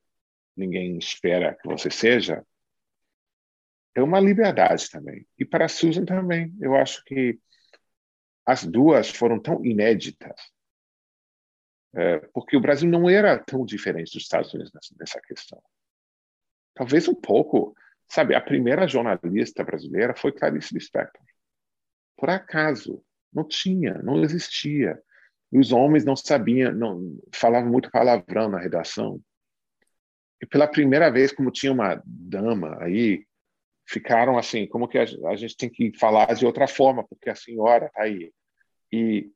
ninguém espera que você seja, é uma liberdade também. E para Susan também. Eu acho que as duas foram tão inéditas, é, porque o Brasil não era tão diferente dos Estados Unidos nessa, nessa questão. Talvez um pouco. Sabe, a primeira jornalista brasileira foi Clarice Lispector. Por acaso. Não tinha, não existia. Os homens não sabiam, não falavam muito palavrão na redação. E pela primeira vez, como tinha uma dama aí, ficaram assim, como que a, a gente tem que falar de outra forma, porque a senhora está aí. E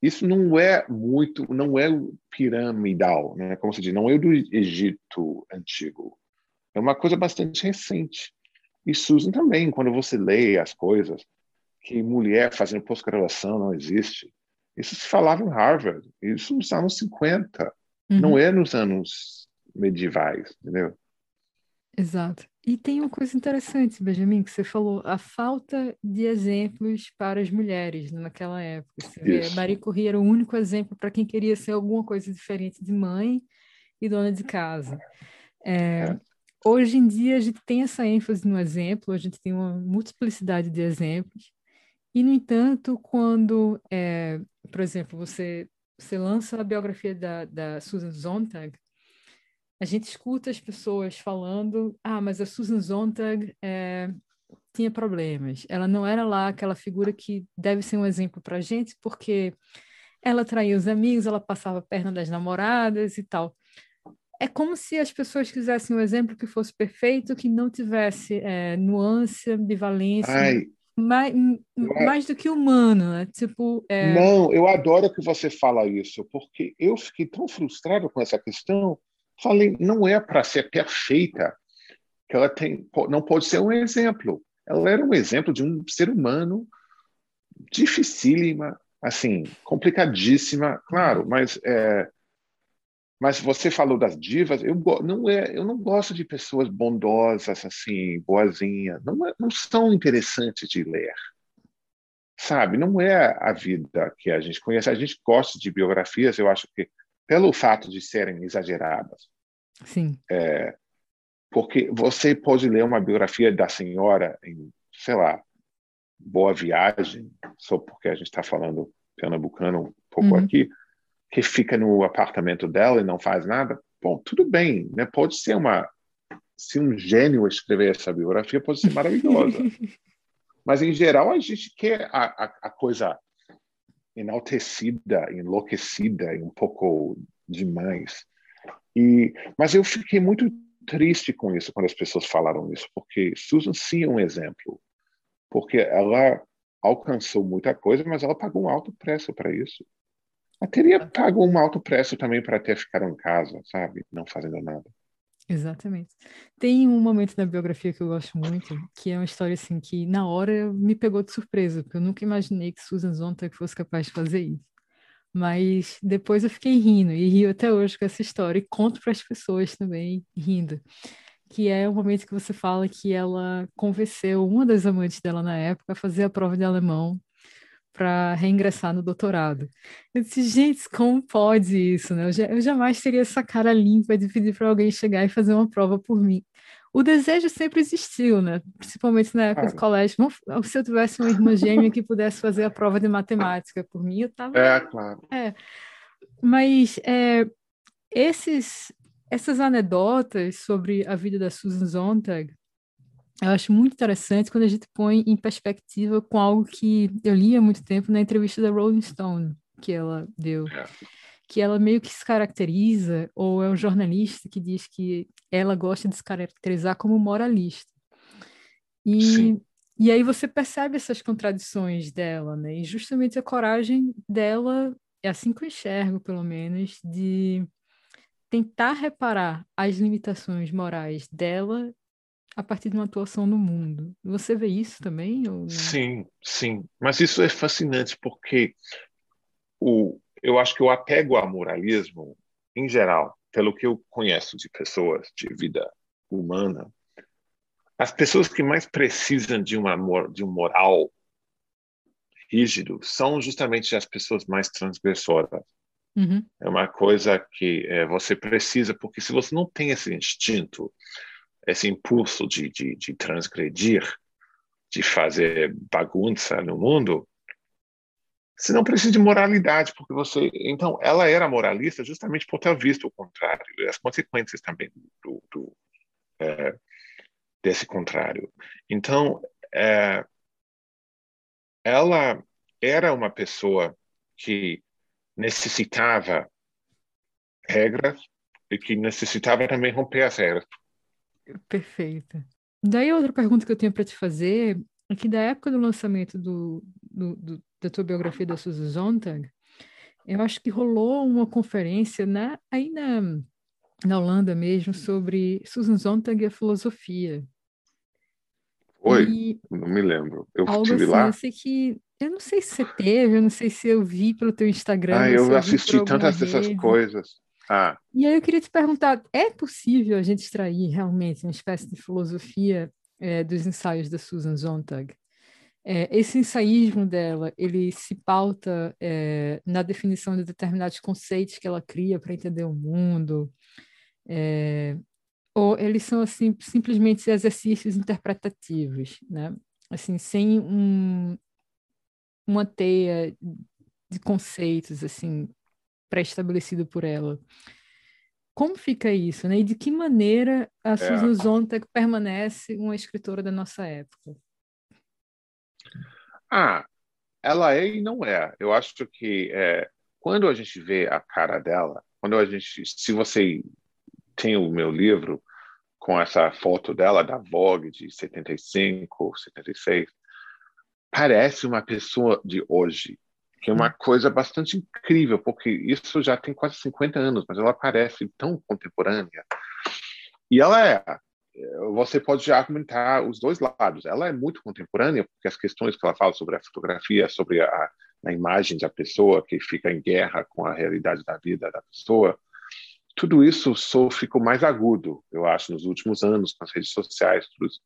isso não é muito, não é piramidal, né? Como se diz, não é do Egito antigo. É uma coisa bastante recente. E Susan também, quando você lê as coisas, que mulher fazendo pós-graduação não existe. Isso se falava em Harvard, isso nos anos 50, uhum. não é nos anos medievais, entendeu? Exato. E tem uma coisa interessante, Benjamin, que você falou, a falta de exemplos para as mulheres naquela época. Você vê, Marie Curie era o único exemplo para quem queria ser alguma coisa diferente de mãe e dona de casa. É, é. Hoje em dia a gente tem essa ênfase no exemplo, a gente tem uma multiplicidade de exemplos, e no entanto, quando, é, por exemplo, você, você lança a biografia da, da Susan Sontag, a gente escuta as pessoas falando: ah, mas a Susan Sontag é, tinha problemas. Ela não era lá aquela figura que deve ser um exemplo para a gente, porque ela traía os amigos, ela passava a perna das namoradas e tal. É como se as pessoas quisessem um exemplo que fosse perfeito, que não tivesse é, nuance, ambivalência, Ai, mais, mais do que humano, né? Tipo, é... Não, eu adoro que você fala isso, porque eu fiquei tão frustrado com essa questão Falei, não é para ser perfeita que ela tem, não pode ser um exemplo. Ela era um exemplo de um ser humano dificílima, assim, complicadíssima, claro, mas é, mas você falou das divas, eu não é, eu não gosto de pessoas bondosas assim, boazinhas, não, é, não são interessantes de ler. Sabe, não é a vida que a gente conhece. A gente gosta de biografias, eu acho que pelo fato de serem exageradas. Sim. É, porque você pode ler uma biografia da senhora em, sei lá, Boa Viagem, só porque a gente está falando pernambucano um pouco uhum. aqui, que fica no apartamento dela e não faz nada, bom, tudo bem, né? Pode ser uma se um gênio escrever essa biografia, pode ser maravilhosa. Mas em geral a gente quer a, a, a coisa enaltecida, enlouquecida e um pouco demais. E mas eu fiquei muito triste com isso quando as pessoas falaram isso, porque Susan sim é um exemplo, porque ela alcançou muita coisa, mas ela pagou um alto preço para isso. Teria pago um alto preço também para ter ficado em casa, sabe? Não fazendo nada. Exatamente. Tem um momento na biografia que eu gosto muito, que é uma história assim que na hora me pegou de surpresa, porque eu nunca imaginei que Susan Sontag fosse capaz de fazer isso. Mas depois eu fiquei rindo e rio até hoje com essa história e conto para as pessoas também rindo, que é o momento que você fala que ela convenceu uma das amantes dela na época a fazer a prova de alemão para reingressar no doutorado. Eu disse, gente, como pode isso, né? Eu, já, eu jamais teria essa cara limpa de pedir para alguém chegar e fazer uma prova por mim. O desejo sempre existiu, né? Principalmente na época do colégio. Se eu tivesse uma irmã gêmea que pudesse fazer a prova de matemática por mim, eu estava. É, claro. É. Mas é, esses, essas anedotas sobre a vida da Susan Sontag eu acho muito interessante quando a gente põe em perspectiva com algo que eu li há muito tempo na entrevista da Rolling Stone que ela deu, é. que ela meio que se caracteriza, ou é um jornalista que diz que ela gosta de se caracterizar como moralista. E, e aí você percebe essas contradições dela, né? E justamente a coragem dela, é assim que eu enxergo, pelo menos, de tentar reparar as limitações morais dela a partir de uma atuação no mundo. Você vê isso também? Sim, sim. Mas isso é fascinante porque o, eu acho que o apego ao moralismo, em geral, pelo que eu conheço de pessoas de vida humana, as pessoas que mais precisam de, uma, de um moral rígido são justamente as pessoas mais transgressoras. Uhum. É uma coisa que é, você precisa, porque se você não tem esse instinto esse impulso de, de, de transgredir, de fazer bagunça no mundo, você não precisa de moralidade, porque você. Então, ela era moralista justamente por ter visto o contrário, as consequências também do, do é, desse contrário. Então, é, ela era uma pessoa que necessitava regras e que necessitava também romper as regras, Perfeito. Daí outra pergunta que eu tenho para te fazer é que da época do lançamento do, do, do, da tua biografia da Susan Sontag, eu acho que rolou uma conferência né, aí na, na Holanda mesmo sobre Susan Sontag e a filosofia. Oi, e não me lembro. Eu estive assim, lá. Eu sei que eu não sei se você teve, eu não sei se eu vi pelo teu Instagram. Ah, eu assisti tantas dessas coisas. Ah. E aí eu queria te perguntar, é possível a gente extrair realmente uma espécie de filosofia é, dos ensaios da Susan Sontag? É, esse ensaísmo dela, ele se pauta é, na definição de determinados conceitos que ela cria para entender o mundo, é, ou eles são assim simplesmente exercícios interpretativos, né? Assim, sem um, uma teia de conceitos assim pré-estabelecido por ela. Como fica isso, né? E de que maneira a é. Susan Sontag permanece uma escritora da nossa época? Ah, ela é e não é. Eu acho que é, quando a gente vê a cara dela, quando a gente, se você tem o meu livro com essa foto dela da Vogue de 75, 76, parece uma pessoa de hoje, que é uma coisa bastante incrível, porque isso já tem quase 50 anos, mas ela parece tão contemporânea. E ela é, você pode já argumentar os dois lados. Ela é muito contemporânea, porque as questões que ela fala sobre a fotografia, sobre a, a imagem da pessoa que fica em guerra com a realidade da vida da pessoa, tudo isso só ficou mais agudo, eu acho, nos últimos anos, com as redes sociais, tudo isso.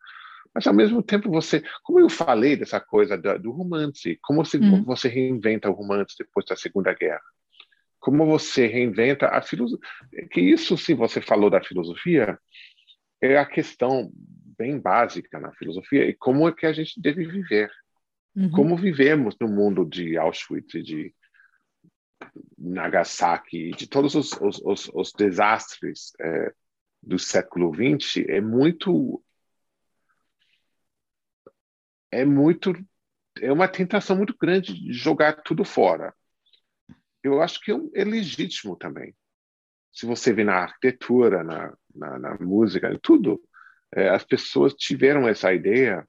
Mas, ao mesmo tempo, você... Como eu falei dessa coisa do, do romance, como você, uhum. você reinventa o romance depois da Segunda Guerra? Como você reinventa a filosofia? Que isso, se você falou da filosofia, é a questão bem básica na filosofia e como é que a gente deve viver. Uhum. Como vivemos no mundo de Auschwitz de Nagasaki, de todos os, os, os, os desastres é, do século XX, é muito. É muito. É uma tentação muito grande de jogar tudo fora. Eu acho que é legítimo também. Se você vê na arquitetura, na, na, na música, tudo, é, as pessoas tiveram essa ideia,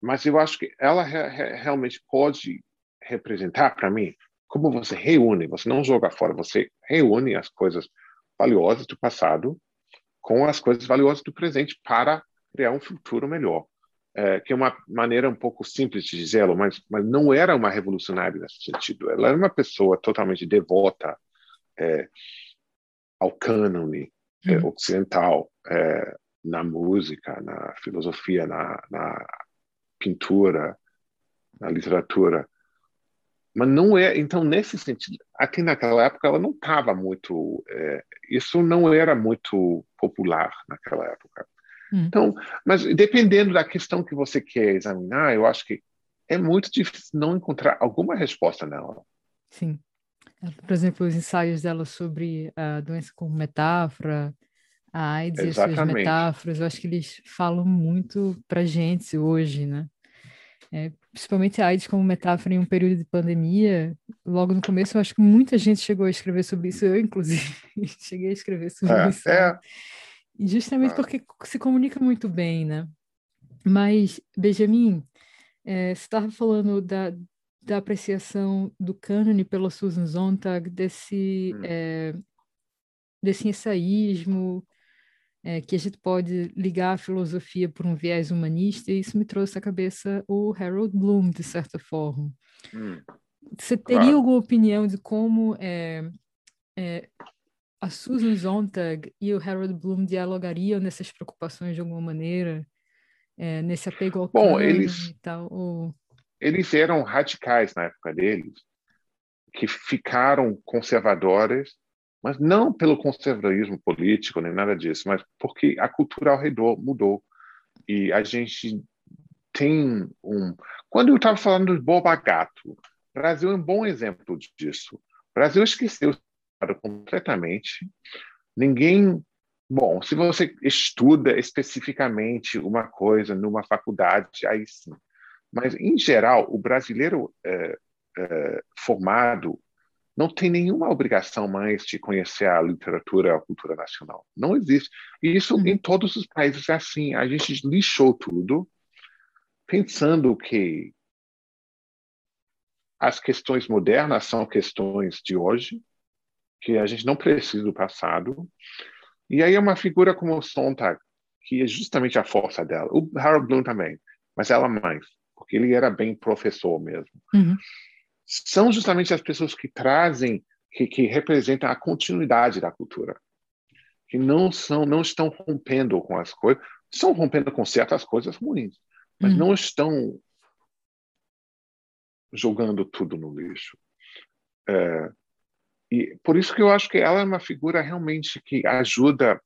mas eu acho que ela re, re, realmente pode representar para mim como você reúne, você não joga fora, você reúne as coisas valiosas do passado com as coisas valiosas do presente para criar um futuro melhor. É, que é uma maneira um pouco simples de dizê-lo, mas, mas não era uma revolucionária nesse sentido. Ela era uma pessoa totalmente devota é, ao cânone é, uhum. ocidental, é, na música, na filosofia, na, na pintura, na literatura. Mas não é, então nesse sentido, aqui naquela época ela não estava muito, é, isso não era muito popular naquela época. Hum. Então, mas dependendo da questão que você quer examinar, eu acho que é muito difícil não encontrar alguma resposta nela. Sim. Por exemplo, os ensaios dela sobre a doença como metáfora, a AIDS Exatamente. e as suas metáforas, eu acho que eles falam muito para gente hoje, né? É, principalmente a AIDS como metáfora em um período de pandemia, logo no começo eu acho que muita gente chegou a escrever sobre isso, eu inclusive cheguei a escrever sobre é, isso. É. Justamente é. porque se comunica muito bem, né? Mas, Benjamin, é, você estava falando da, da apreciação do cânone pela Susan Sontag, desse, hum. é, desse ensaísmo, é, que a gente pode ligar a filosofia por um viés humanista, e isso me trouxe à cabeça o Harold Bloom, de certa forma. Hum, Você teria claro. alguma opinião de como é, é, a Susan Sontag e o Harold Bloom dialogariam nessas preocupações de alguma maneira, é, nesse apego ao Bom, eles, e tal? Ou... Eles eram radicais na época deles, que ficaram conservadores mas não pelo conservadorismo político nem nada disso, mas porque a cultura ao redor mudou e a gente tem um. Quando eu estava falando do Boba Gato, o Brasil é um bom exemplo disso. O Brasil esqueceu completamente. Ninguém. Bom, se você estuda especificamente uma coisa numa faculdade, aí sim. Mas, em geral, o brasileiro é, é, formado não tem nenhuma obrigação mais de conhecer a literatura e a cultura nacional. Não existe. E isso uhum. em todos os países é assim. A gente lixou tudo, pensando que as questões modernas são questões de hoje, que a gente não precisa do passado. E aí é uma figura como o Sontag, que é justamente a força dela. O Harold Bloom também, mas ela mais, porque ele era bem professor mesmo. Uhum são justamente as pessoas que trazem, que, que representam a continuidade da cultura, que não são, não estão rompendo com as coisas, estão rompendo com certas coisas ruins, mas uhum. não estão jogando tudo no lixo. É, e por isso que eu acho que ela é uma figura realmente que ajuda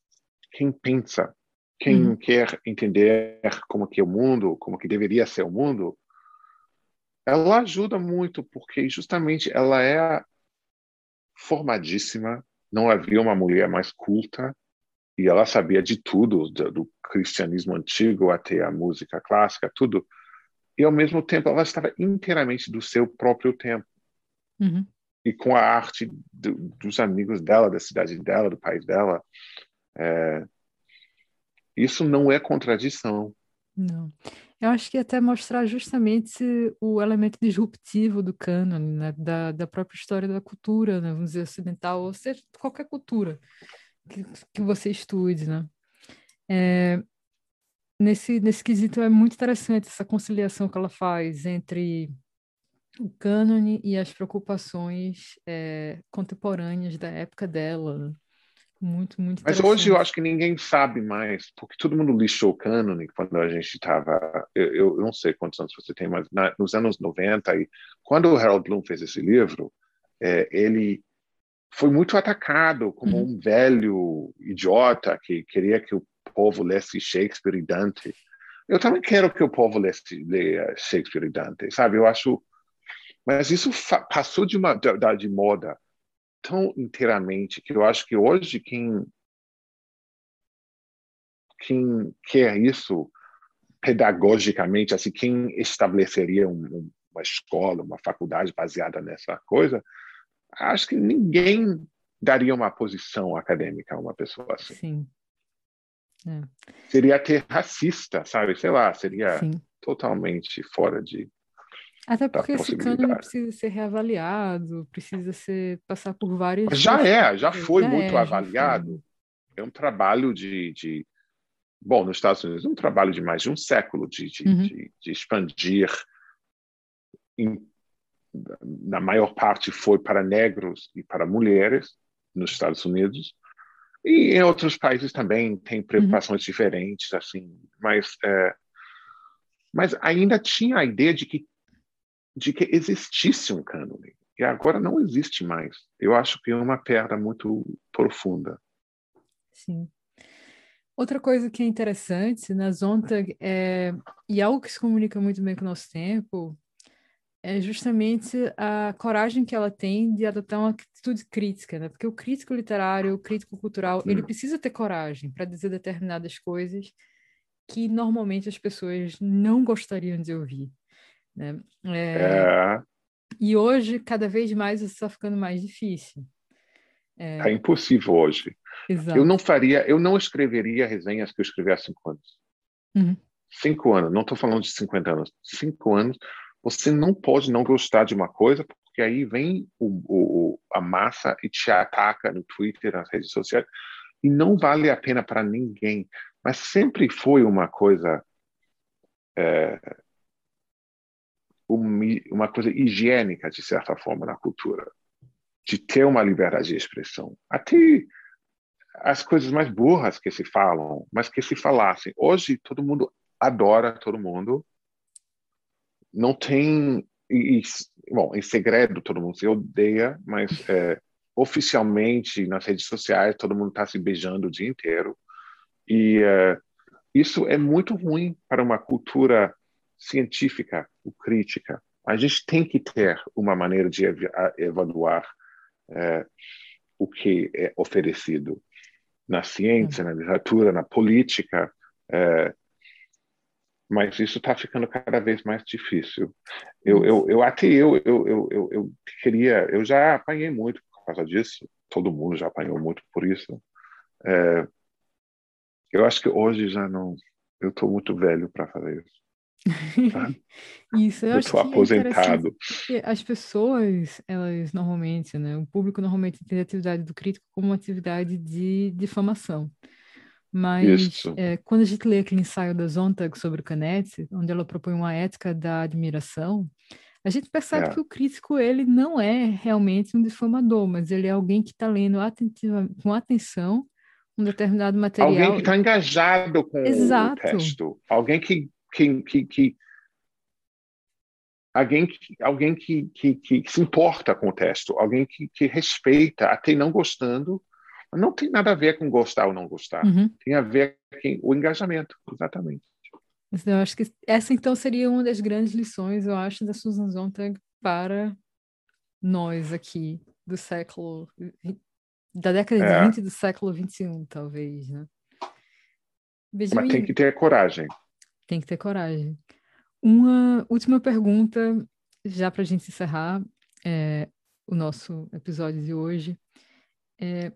quem pensa, quem uhum. quer entender como que é o mundo, como que deveria ser o mundo, ela ajuda muito, porque justamente ela é formadíssima, não havia uma mulher mais culta, e ela sabia de tudo, do, do cristianismo antigo até a música clássica, tudo. E, ao mesmo tempo, ela estava inteiramente do seu próprio tempo. Uhum. E com a arte do, dos amigos dela, da cidade dela, do país dela. É... Isso não é contradição. Não. Eu acho que até mostrar justamente o elemento disruptivo do cânone, né? da, da própria história da cultura, né? vamos dizer, ocidental, ou seja, qualquer cultura que, que você estude, né? É, nesse, nesse quesito é muito interessante essa conciliação que ela faz entre o cânone e as preocupações é, contemporâneas da época dela. Muito, muito Mas hoje eu acho que ninguém sabe mais, porque todo mundo lixou o cânone quando a gente estava. Eu, eu, não sei quantos anos você tem, mas na, nos anos 90, e quando o Harold Bloom fez esse livro, é, ele foi muito atacado como uhum. um velho idiota que queria que o povo lesse Shakespeare e Dante. Eu também quero que o povo lesse, leia Shakespeare e Dante, sabe? Eu acho. Mas isso passou de, uma, de, de moda tão inteiramente que eu acho que hoje quem quem quer isso pedagogicamente, assim, quem estabeleceria um, uma escola, uma faculdade baseada nessa coisa, acho que ninguém daria uma posição acadêmica a uma pessoa assim. Sim. É. Seria ter racista, sabe? Sei lá, seria Sim. totalmente fora de. Até porque esse cânone precisa ser reavaliado, precisa ser passar por várias. Já é, já foi já muito é, avaliado. Foi. É um trabalho de, de, Bom, nos Estados Unidos, um trabalho de mais de um século de, de, uhum. de, de expandir em na maior parte foi para negros e para mulheres nos Estados Unidos e em outros países também tem preocupações uhum. diferentes assim mas é, mas ainda tinha a ideia de que de que existisse um cânone. E agora não existe mais. Eu acho que é uma perda muito profunda. Sim. Outra coisa que é interessante na Zontag é, e algo que se comunica muito bem com o nosso tempo é justamente a coragem que ela tem de adotar uma atitude crítica, né? Porque o crítico literário, o crítico cultural, ele precisa ter coragem para dizer determinadas coisas que normalmente as pessoas não gostariam de ouvir, né? É... É... E hoje, cada vez mais, isso está ficando mais difícil. É... é impossível hoje. Exato. Eu não faria, eu não escreveria resenhas que eu escrevi há cinco anos. Uhum. Cinco anos, não estou falando de 50 anos. Cinco anos, você não pode não gostar de uma coisa, porque aí vem o, o, a massa e te ataca no Twitter, nas redes sociais, e não vale a pena para ninguém. Mas sempre foi uma coisa. É, uma coisa higiênica, de certa forma, na cultura, de ter uma liberdade de expressão. Até as coisas mais burras que se falam, mas que se falassem. Hoje, todo mundo adora todo mundo, não tem e, bom, em segredo todo mundo se odeia, mas é, oficialmente nas redes sociais todo mundo está se beijando o dia inteiro e é, isso é muito ruim para uma cultura científica ou crítica. A gente tem que ter uma maneira de evaluar é, o que é oferecido na ciência, na literatura, na política. É, mas isso está ficando cada vez mais difícil. Eu, eu, eu até eu, eu, eu, eu, queria, eu já apanhei muito por causa disso, todo mundo já apanhou muito por isso. É, eu acho que hoje já não, eu estou muito velho para fazer isso. Tá? isso, eu, eu estou é aposentado. As pessoas, elas normalmente, né, o público normalmente tem a atividade do crítico como uma atividade de difamação. Mas é, quando a gente lê aquele ensaio da Zontag sobre o Canet, onde ela propõe uma ética da admiração, a gente percebe é. que o crítico ele não é realmente um difamador, mas ele é alguém que está lendo atentiva, com atenção um determinado material. Alguém que está engajado com Exato. o texto. Alguém que, que, que, que alguém que alguém que, que, que, se importa com o texto, alguém que, que respeita, até não gostando, não tem nada a ver com gostar ou não gostar. Uhum. Tem a ver com o engajamento, exatamente. Eu acho que essa então seria uma das grandes lições, eu acho, da Susan Sontag para nós aqui do século da década é. de 20 do século 21, talvez, né? Benjamin, Mas tem que ter coragem. Tem que ter coragem. Uma última pergunta, já para a gente encerrar é, o nosso episódio de hoje. É,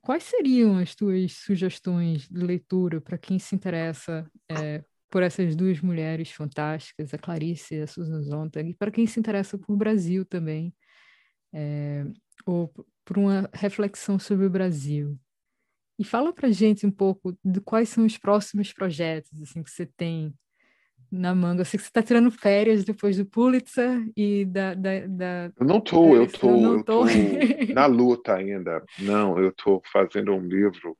Quais seriam as tuas sugestões de leitura para quem se interessa é, por essas duas mulheres fantásticas, a Clarice e a Susan Sontag, e para quem se interessa por Brasil também, é, ou por uma reflexão sobre o Brasil? E fala para gente um pouco de quais são os próximos projetos assim que você tem na manga? Eu sei que você está tirando férias depois do Pulitzer e da. da, da... Eu não estou, eu estou eu tô na luta ainda. Não, eu estou fazendo um livro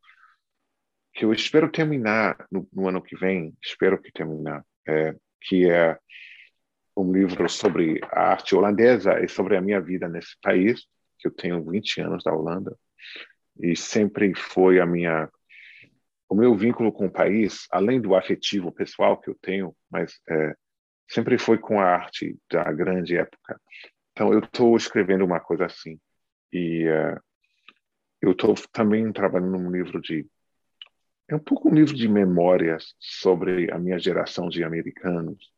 que eu espero terminar no, no ano que vem, espero que terminar, é, que é um livro sobre a arte holandesa e sobre a minha vida nesse país, que eu tenho 20 anos da Holanda, e sempre foi a minha o meu vínculo com o país, além do afetivo pessoal que eu tenho, mas é, sempre foi com a arte da grande época. Então eu estou escrevendo uma coisa assim e uh, eu estou também trabalhando num livro de é um pouco um livro de memórias sobre a minha geração de americanos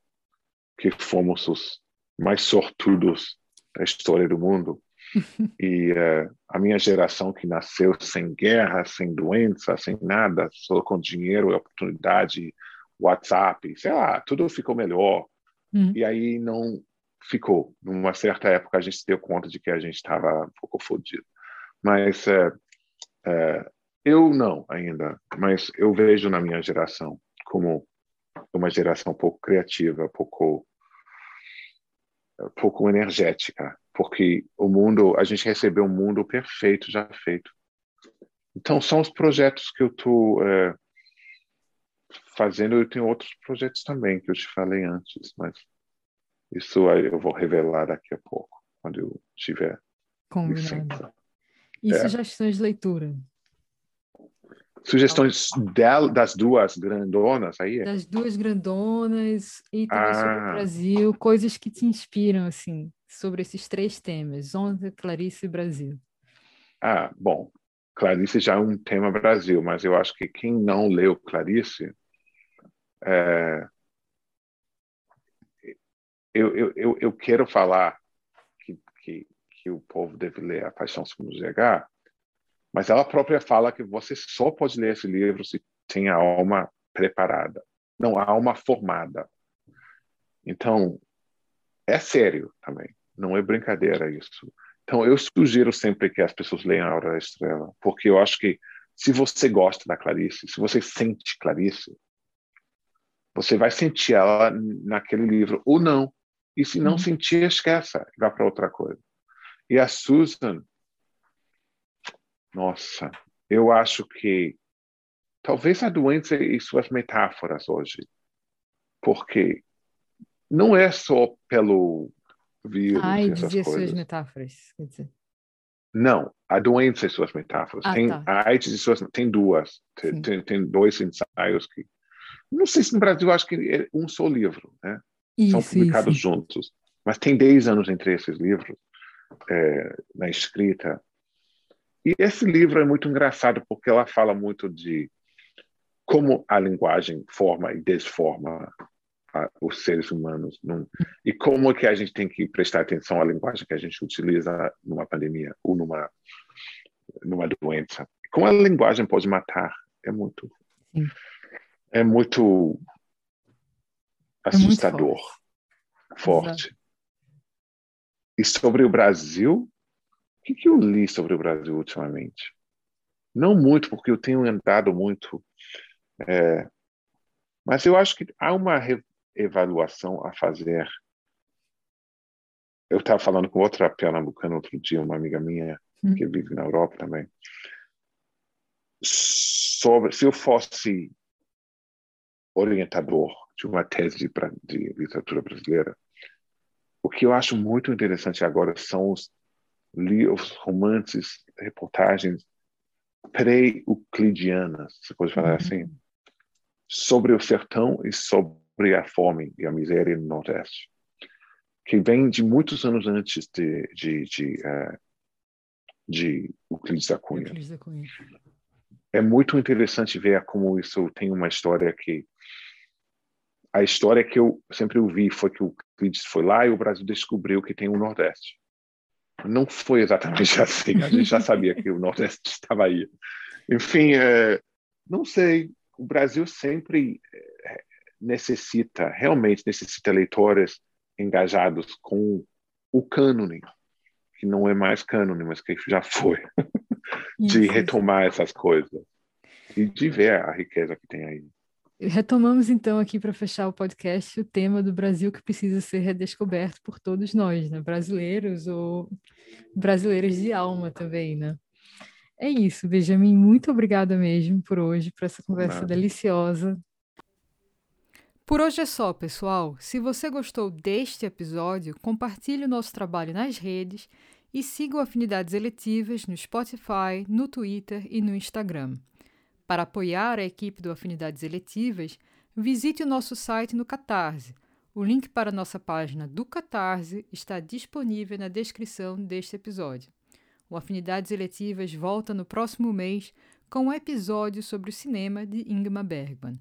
que fomos os mais sortudos da história do mundo e uh, a minha geração que nasceu sem guerra, sem doença, sem nada, só com dinheiro, oportunidade, WhatsApp, sei lá, tudo ficou melhor. Uhum. E aí não ficou. Numa certa época a gente se deu conta de que a gente estava um pouco fodido. Mas uh, uh, eu não ainda, mas eu vejo na minha geração como uma geração pouco criativa, pouco pouco energética, porque o mundo, a gente recebeu um mundo perfeito já feito. Então são os projetos que eu estou é, fazendo. Eu tenho outros projetos também que eu te falei antes, mas isso eu vou revelar daqui a pouco, quando eu tiver. Combinado. E é. sugestões de leitura? Sugestões del, das duas grandonas aí? Das duas grandonas e também ah. sobre o Brasil, coisas que te inspiram, assim, sobre esses três temas, Onda, Clarice e Brasil. Ah, bom, Clarice já é um tema Brasil, mas eu acho que quem não leu Clarice, é... eu, eu, eu, eu quero falar que, que, que o povo deve ler A Paixão Segundo GH, mas ela própria fala que você só pode ler esse livro se tem a alma preparada, não a alma formada. Então, é sério também, não é brincadeira isso. Então, eu sugiro sempre que as pessoas leiam A Hora da Estrela, porque eu acho que se você gosta da Clarice, se você sente Clarice, você vai sentir ela naquele livro, ou não. E se não uhum. sentir, esqueça, vá para outra coisa. E a Susan, nossa, eu acho que talvez a doença e suas metáforas hoje, porque não é só pelo vírus. Ai, dizia coisas. suas metáforas, quer dizer. Não, a doença e suas metáforas. Ah, tem tá. a AIDS e suas, tem duas, tem, tem, tem, dois ensaios que não sei se no Brasil acho que é um só livro, né? Isso, São publicados isso. juntos, mas tem 10 anos entre esses livros é, na escrita e esse livro é muito engraçado porque ela fala muito de como a linguagem forma e desforma a, os seres humanos e como que a gente tem que prestar atenção à linguagem que a gente utiliza numa pandemia ou numa numa doença. Como a linguagem pode matar é muito Sim. é muito assustador, é muito forte. forte. E sobre o Brasil, o que, que eu li sobre o Brasil ultimamente? Não muito, porque eu tenho andado muito. É, mas eu acho que há uma reavaliação a fazer. Eu estava falando com outra pernambucana outro dia, uma amiga minha, hum. que vive na Europa também, sobre se eu fosse orientador de uma tese de, de literatura brasileira, o que eu acho muito interessante agora são os li os romances, reportagens pré-euclidianas, se pode falar uhum. assim, sobre o sertão e sobre a fome e a miséria no Nordeste, que vem de muitos anos antes de, de, de, uh, de Euclides da Cunha. Euclides da Cunha. É muito interessante ver como isso tem uma história que a história que eu sempre ouvi foi que o Euclides foi lá e o Brasil descobriu que tem o Nordeste. Não foi exatamente assim. A gente já sabia que o Nordeste estava aí. Enfim, é, não sei. O Brasil sempre é, necessita, realmente necessita leitores engajados com o cânone, que não é mais cânone, mas que já foi, de retomar essas coisas e de ver a riqueza que tem aí. retomamos então aqui para fechar o podcast o tema do Brasil que precisa ser redescoberto por todos nós, né? brasileiros ou brasileiras de alma também, né? É isso, Benjamin, muito obrigada mesmo por hoje, por essa conversa Nada. deliciosa. Por hoje é só, pessoal. Se você gostou deste episódio, compartilhe o nosso trabalho nas redes e siga o Afinidades Eletivas no Spotify, no Twitter e no Instagram. Para apoiar a equipe do Afinidades Eletivas, visite o nosso site no Catarse. O link para a nossa página do Catarse está disponível na descrição deste episódio. O Afinidades Eletivas volta no próximo mês com um episódio sobre o cinema de Ingmar Bergman.